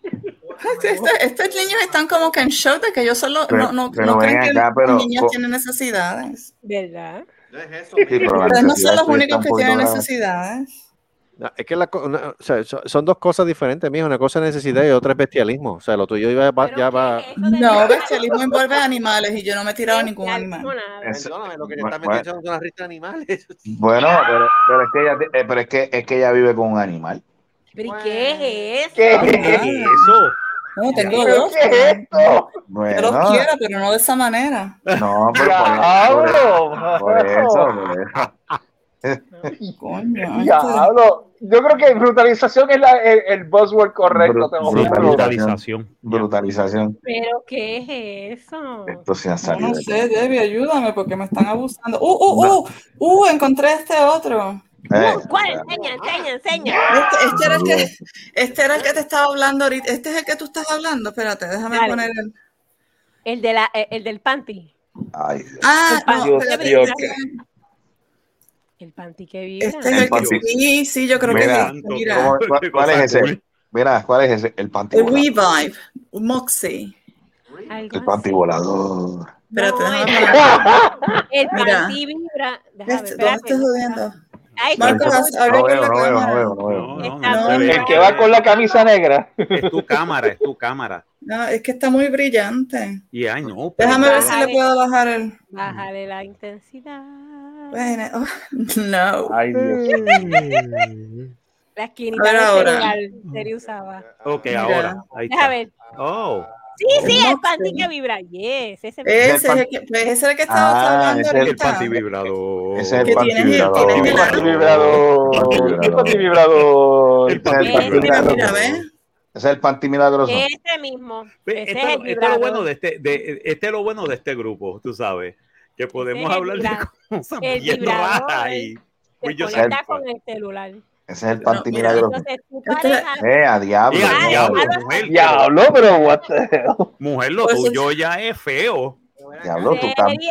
Este- estos niños están como que en shock de que ellos solo Pero- no, no, pero no creen que acá, pero- los niños tienen necesidades. ¿Verdad? sí, pero la Ustedes no son los únicos que tienen grave. necesidades. No, es que la una- o sea, son, dos cosas diferentes, mijo. Una cosa es necesidad y otra es bestialismo. O sea, lo tuyo iba, va- Pero ya ¿qué va. es eso No, bestialismo envuelve animales y yo no me he tirado ningún animal. Es- Perdóname, lo que te Bueno, estás metiendo son las risas de animales. Bueno, pero, pero es que ella, eh, pero es que es que ella vive con un animal. ¿Pero y qué es eso? ¿Qué ¿Qué es eso? No, tengo ¿Pero dos. qué es esto? Yo los quiero, pero no de esa manera. no, pero por, por eso, por eso. Coño. este- Diablo. Yo creo que brutalización es la- el, el buzzword correcto. Bru-. Brutalización. Brutalización. ¿Pero qué es eso? Esto se ha No, salido. no sé, Debbie, ayúdame porque me están abusando. Uh, uh, uh, uh, encontré este otro. Eh, ¿Cuál? Enseña, enseña, enseña. Este, este era el que, este era el que te estaba hablando ahorita. Este es el que tú estás hablando. Espérate, déjame Dale. poner el. El, de la, el del panty. ay, Ah, no, Dios este- El panty que vibra. este es el El que panty. sí, sí, yo creo que Mira, es este, mira. ¿cómo- cuál, cuál es ese? Mira, ¿cuál es ese? El El pantivolador. Revive, Moxie. El así. pantivolador. Espérate, No, déjame el-. El panty vibra. Déjame, Este, ¿Dónde estás jodiendo? El que va con la camisa negra. Es tu cámara, es tu cámara. No, es que está muy brillante. Y ay, no. Déjame ver si le puedo bajar el. Bájale la intensidad. Bueno, oh, no. Ay, Dios. La esquinita de usaba. Ok, Mira. ahora. Ahí está. ver. Oh. Sí, sí, el panty que vibra. Yes, ese Ese es el que, pues ese es el que estaba Ah, hablando ese es El panty vibrador. Ese es el pantivibrador. ¿Tienes el- Panty vibrador. Panty Panty vibrador. El panty Mira, vibrador. es el panty milagroso. ese mismo. Ese Esto, es el lo vibrador. bueno de este, de, este es lo bueno de este grupo, tú sabes, que podemos el hablar de cosas el bien vibrador, raras y Se yo conecta sé. con el celular. Ese es el panty milagroso. Este-. Eh, a diablo. Ay, diablo, mujer, Diablo, pero what the hell. mujer, lo Por eso- tuyo ya es feo. Diablo, tú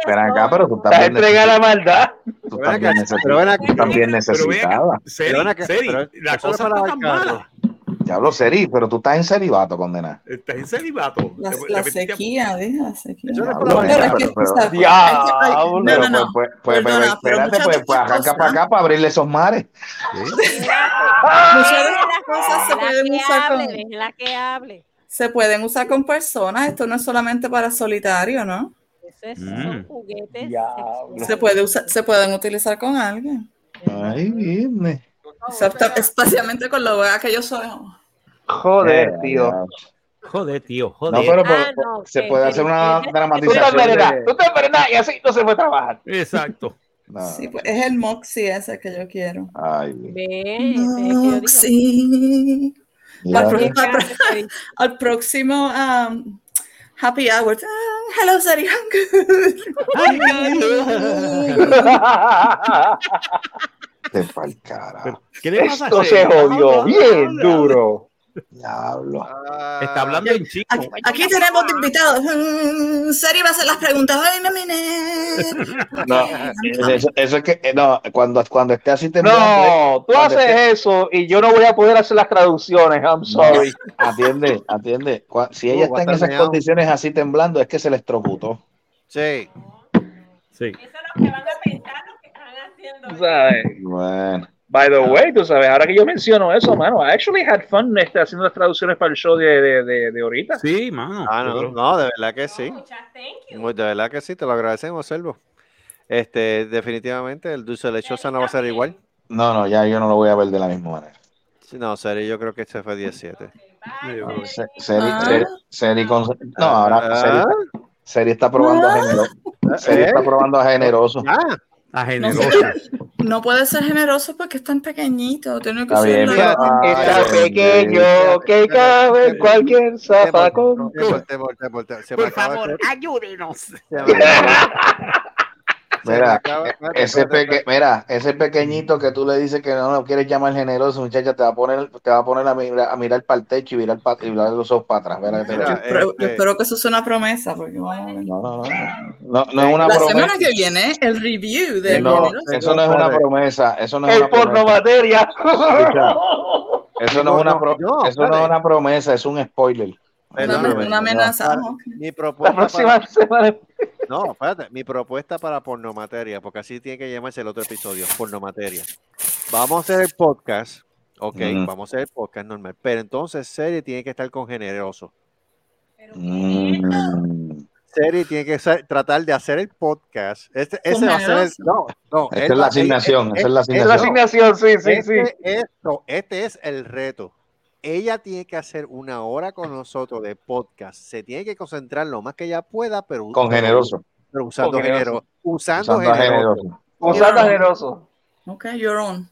Ven acá, pero tú Estás también entregada a la maldad. Tú Pero ven también acá, pero ven acá, necesitas. Tú también Pero ven acá, necesitabas. Seri, Pero ven acá, Seri, pero la cosa está tan mala. Diablo, Seri, pero tú estás en celibato, condena. Estás en celibato. La, la sequía, deja la sequía. No Pero es que, pero- Diablo. no, Pero no, no. pues, pues, pues, Perdona, pues, espérate, pues, pues arranca cosas- para acá para abrirle esos mares. Muchas de estas cosas se La pueden usar con, déjala que hable. se pueden usar con personas. Esto no es solamente para solitario, ¿no? Eso es, Mm. son juguetes. Se puede usar, se pueden utilizar con alguien. Ay, viene. Exacto, especialmente con lo que yo soy. Joder, tío. Joder, tío, No, joder. pero Ah, no, se que- puede hacer una que- Tú te dramatización. envenenas, tú te envenenas y así no se puede trabajar. Exacto. No. Sí, pues es el Moxie ese que yo quiero. Ay, el. Moxie. Al, próximo um, Happy Hour. Ah, hello, Sari, Te pa'l carajo. ¿Qué le pasa a Esto se jodió bien duro. Diablo. Ah, Está hablando en chico. Aquí, aquí tenemos de invitados. Mm, Sari va a hacer las preguntas. Ay, no, mire. No, eso, eso es que, eh, no, cuando, cuando esté así temblando, No, tú cuando haces esté- eso y yo no voy a poder hacer las traducciones. I'm sorry. atiende, atiende. Si ella está en esas meado. condiciones así temblando, es que se le electrocutó. Sí. Sí. Eso es lo que van a pensar los que están haciendo. Tú sabes. Bueno, By the way, tú sabes, ahora que yo menciono eso, mano, I actually had fun este, haciendo las traducciones para el show de, de, de, de ahorita. Sí, mano. Ah, no, no, de verdad que sí. Muy- De verdad que sí, te lo agradecemos, Selvo. Este, definitivamente el dulce de lechosa no va a ser igual. no, no, ya yo no lo voy a ver de la misma manera. No, serio, yo creo que este fue 17. No, se- Seri, Ah. Seri- Seri con- no, ahora Seri, Ah, Seri está probando a generoso. Seri está probando a generoso. Ah, A No, generosa. no puede ser generoso porque es tan pequeñito. Tiene que Está ser bien, la- Está Ay, pequeño Dios. que cabe en cualquier me Por favor, de- ayúdenos. se me acaba- Mira, acaba- espérate, ese peque, mira, ese pequeñito que tú le dices que no lo quieres llamar generoso, muchacha, te va a poner, te va a poner a mirar, a mirar para el techo y mirar, pa- y mirar los ojos para atrás. Mira, este- espero que eso sea una promesa. Porque no, no, no, no, no es una La promesa. semana que viene, el review de No, Generoso. eso no es una promesa, eso no es El una promesa. pornomateria. Eso no es una, pro- eso no es una promesa, es un spoiler. Una, Perdóname, una amenaza. Mi La propuesta próxima para, semana. no, espérate, mi propuesta para pornomateria, porque así tiene que llamarse el otro episodio, pornomateria. Vamos a hacer el podcast, ok, vamos a hacer el podcast normal, pero entonces serie tiene que estar con generoso. Mm. Serie tiene que ser- tratar de hacer el podcast. Este, ese va a ser el, no, no, Esta es la asignación, esa es la Es la asignación. sí, sí, sí. Esto, este es el reto. Ella tiene que hacer una hora con nosotros de podcast. Se tiene que concentrar lo más que ella pueda, pero, Con generoso. pero usando Con generoso. Usando, generoso. generoso. Usando generoso. Ok, you're on.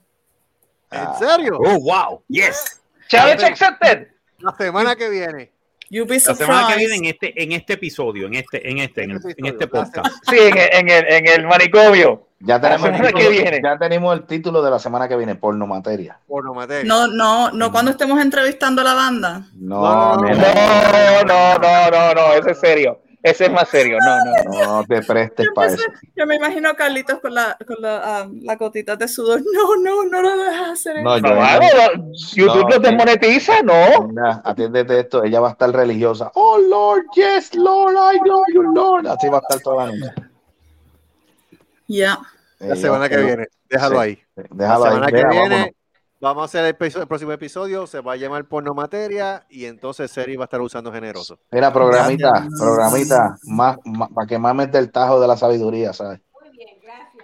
¿En serio? Oh, wow. Yes. Challenge accepted. La semana que viene. You'll be La semana que viene en este, en este episodio, en este, en este, en, el- en este podcast. Sí, en el, en el, en el manicomio. Ya tenemos, el semana que título, viene. ya tenemos el título de la semana que viene, porno materia. Pornomateria. No, no, no cuando estemos entrevistando a la banda. No, No, no, No, no, no, no, no, ese es serio. Ese es más serio. No, no. no, no te prestes para eso. Yo me imagino a Carlitos con la, con la, ah, la gotita de sudor. No, no, no lo dejas hacer No, yo- No, mano, no, YouTube No, desmonetiza, no. Nena, atiéndete esto, ella va a estar religiosa. Oh Lord, yes, Lord, I know you, Lord. Así va a estar toda la noche. Ya. La Ella- semana que viene. Déjalo sí, ahí. Déjalo la ahí. semana que vea, viene vámonos. vamos a hacer el, el próximo episodio. Se va a llamar Pornomateria y entonces Seri va a estar usando generoso. Mira, programita, programita, más, más- para que mames del tajo de la sabiduría, ¿sabes?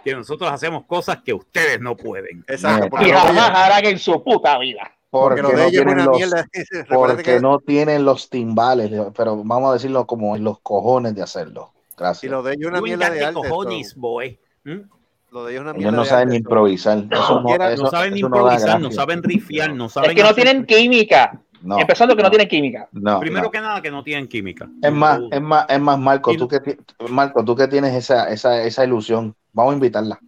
Que nosotros hacemos cosas que ustedes no pueden. Exacto. Porque, Y jamás harán en su puta vida. porque no tienen una los, mierda. Recuerden porque que- no tienen los timbales, pero vamos a decirlo como en los cojones de hacerlo. Y Gracias. lo de ella es una mierda de arte. cojones, boy. ¿Mm? Lo de ella es una Ellos no saben ni improvisar. Eso no, quiera- eso- No saben eso improvisar, no saben rifiar, no saben. Es que no hacer- tienen química. No, Empezando que no tienen química. no, Primero no. que nada, que no tienen química. Es más, es más, es más, Marco, tú que, Marco, tú que tienes esa, esa, esa ilusión, vamos a invitarla.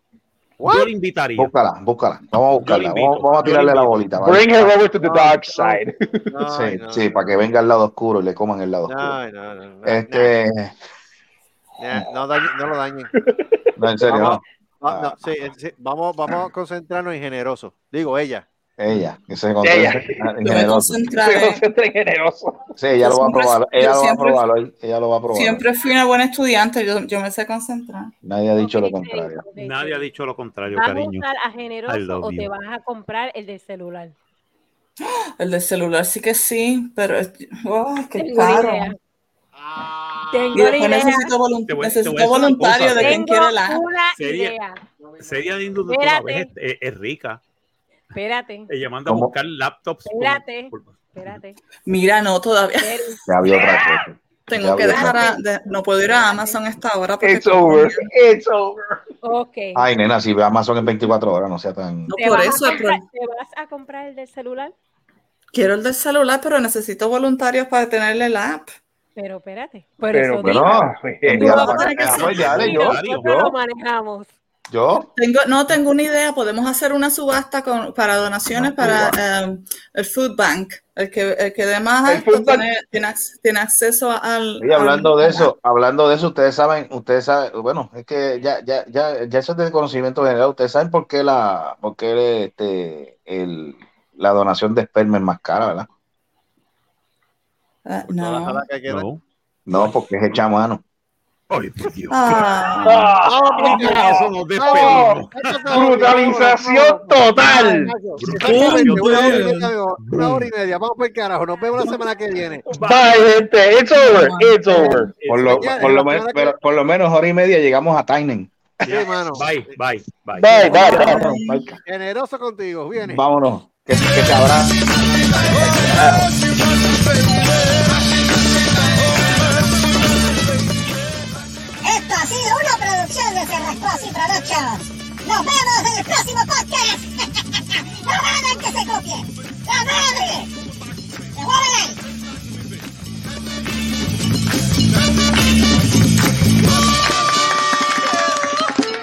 Yo le invitaría. Búscala, búscala. Vamos a buscarla. Vamos, vamos a tirarle la bolita. ¿vale? Bring her over to the dark side. Sí, no, sí, no, para que venga al lado oscuro y le coman el lado oscuro. No, no, no, no, Este, no, no dañen- no lo dañen. no, en serio, Vamos, no. va- no, sí, sí, vamos, vamos a concentrarnos en generoso. Digo, ella. Ella, que se concentre Ella. en generoso. Se concentra en generoso. Sí, ella lo va a probar. Ella lo va a siempre- probar hoy. Ella lo va a probar. Siempre fui una buena estudiante, yo, yo me sé concentrar. Nadie ha dicho lo contrario. Nadie ha dicho lo contrario, ¿Vas a cariño. usar a generoso o te vas a comprar el del celular? El del celular sí que sí, pero oh, qué Tengo caro. Idea. Y Tengo después necesito, volun- Te voy- te voy a necesito voluntario cosa. de quien Tengo quiere la. lindo de toda vez, es, es rica. Espérate, Ella manda a ¿Cómo? buscar laptops. por- espérate, por- espérate. Mira, no, todavía. Ya había otra cosa. Tengo Ya que dejar a, de- no puedo ir a Amazon a esta hora porque It's over. It's over. Ok. Ay, nena, si ve Amazon en 24 horas, no sea tan. no ¿Te por vas, eso, a pero comprar, ¿Te vas a comprar el del celular? quiero el del celular, pero necesito voluntarios para tenerle la app. Pero espérate. Por Pero, eso nosotros lo yo, manejamos. yo. Tengo, no tengo una idea, podemos hacer una subasta con, para donaciones para em, el Food Bank. El que, el que dé más alto tiene, tiene, tiene acceso al. Y hablando al- de eso, hablando de eso, ustedes saben, ustedes saben, bueno, es que ya, ya, ya, ya eso es de conocimiento general. Ustedes saben por qué la, por qué este, el, la donación de esperma es más cara, ¿verdad? Ah, no. jala que. No. No, porque es hecha a mano. Ay, por Dios. Ah, Ah, eso nos no. despedimos. Brutalización total. Una hora y media. Vamos por el carajo. Nos vemos la semana que viene. Bye, gente. It's over. It's over. Por lo, por, lo la men- semana que- pero por lo menos hora y media llegamos a. Sí, mano. Bye, bye, bye. Bye. Generoso contigo. Viene. Vámonos. Que, que te abrazo. Esto ha sido una producción de Cerrascuas y Productions. Nos vemos en el próximo podcast. no hagan que se copie. ¡La madre! ¡Se mueven ahí!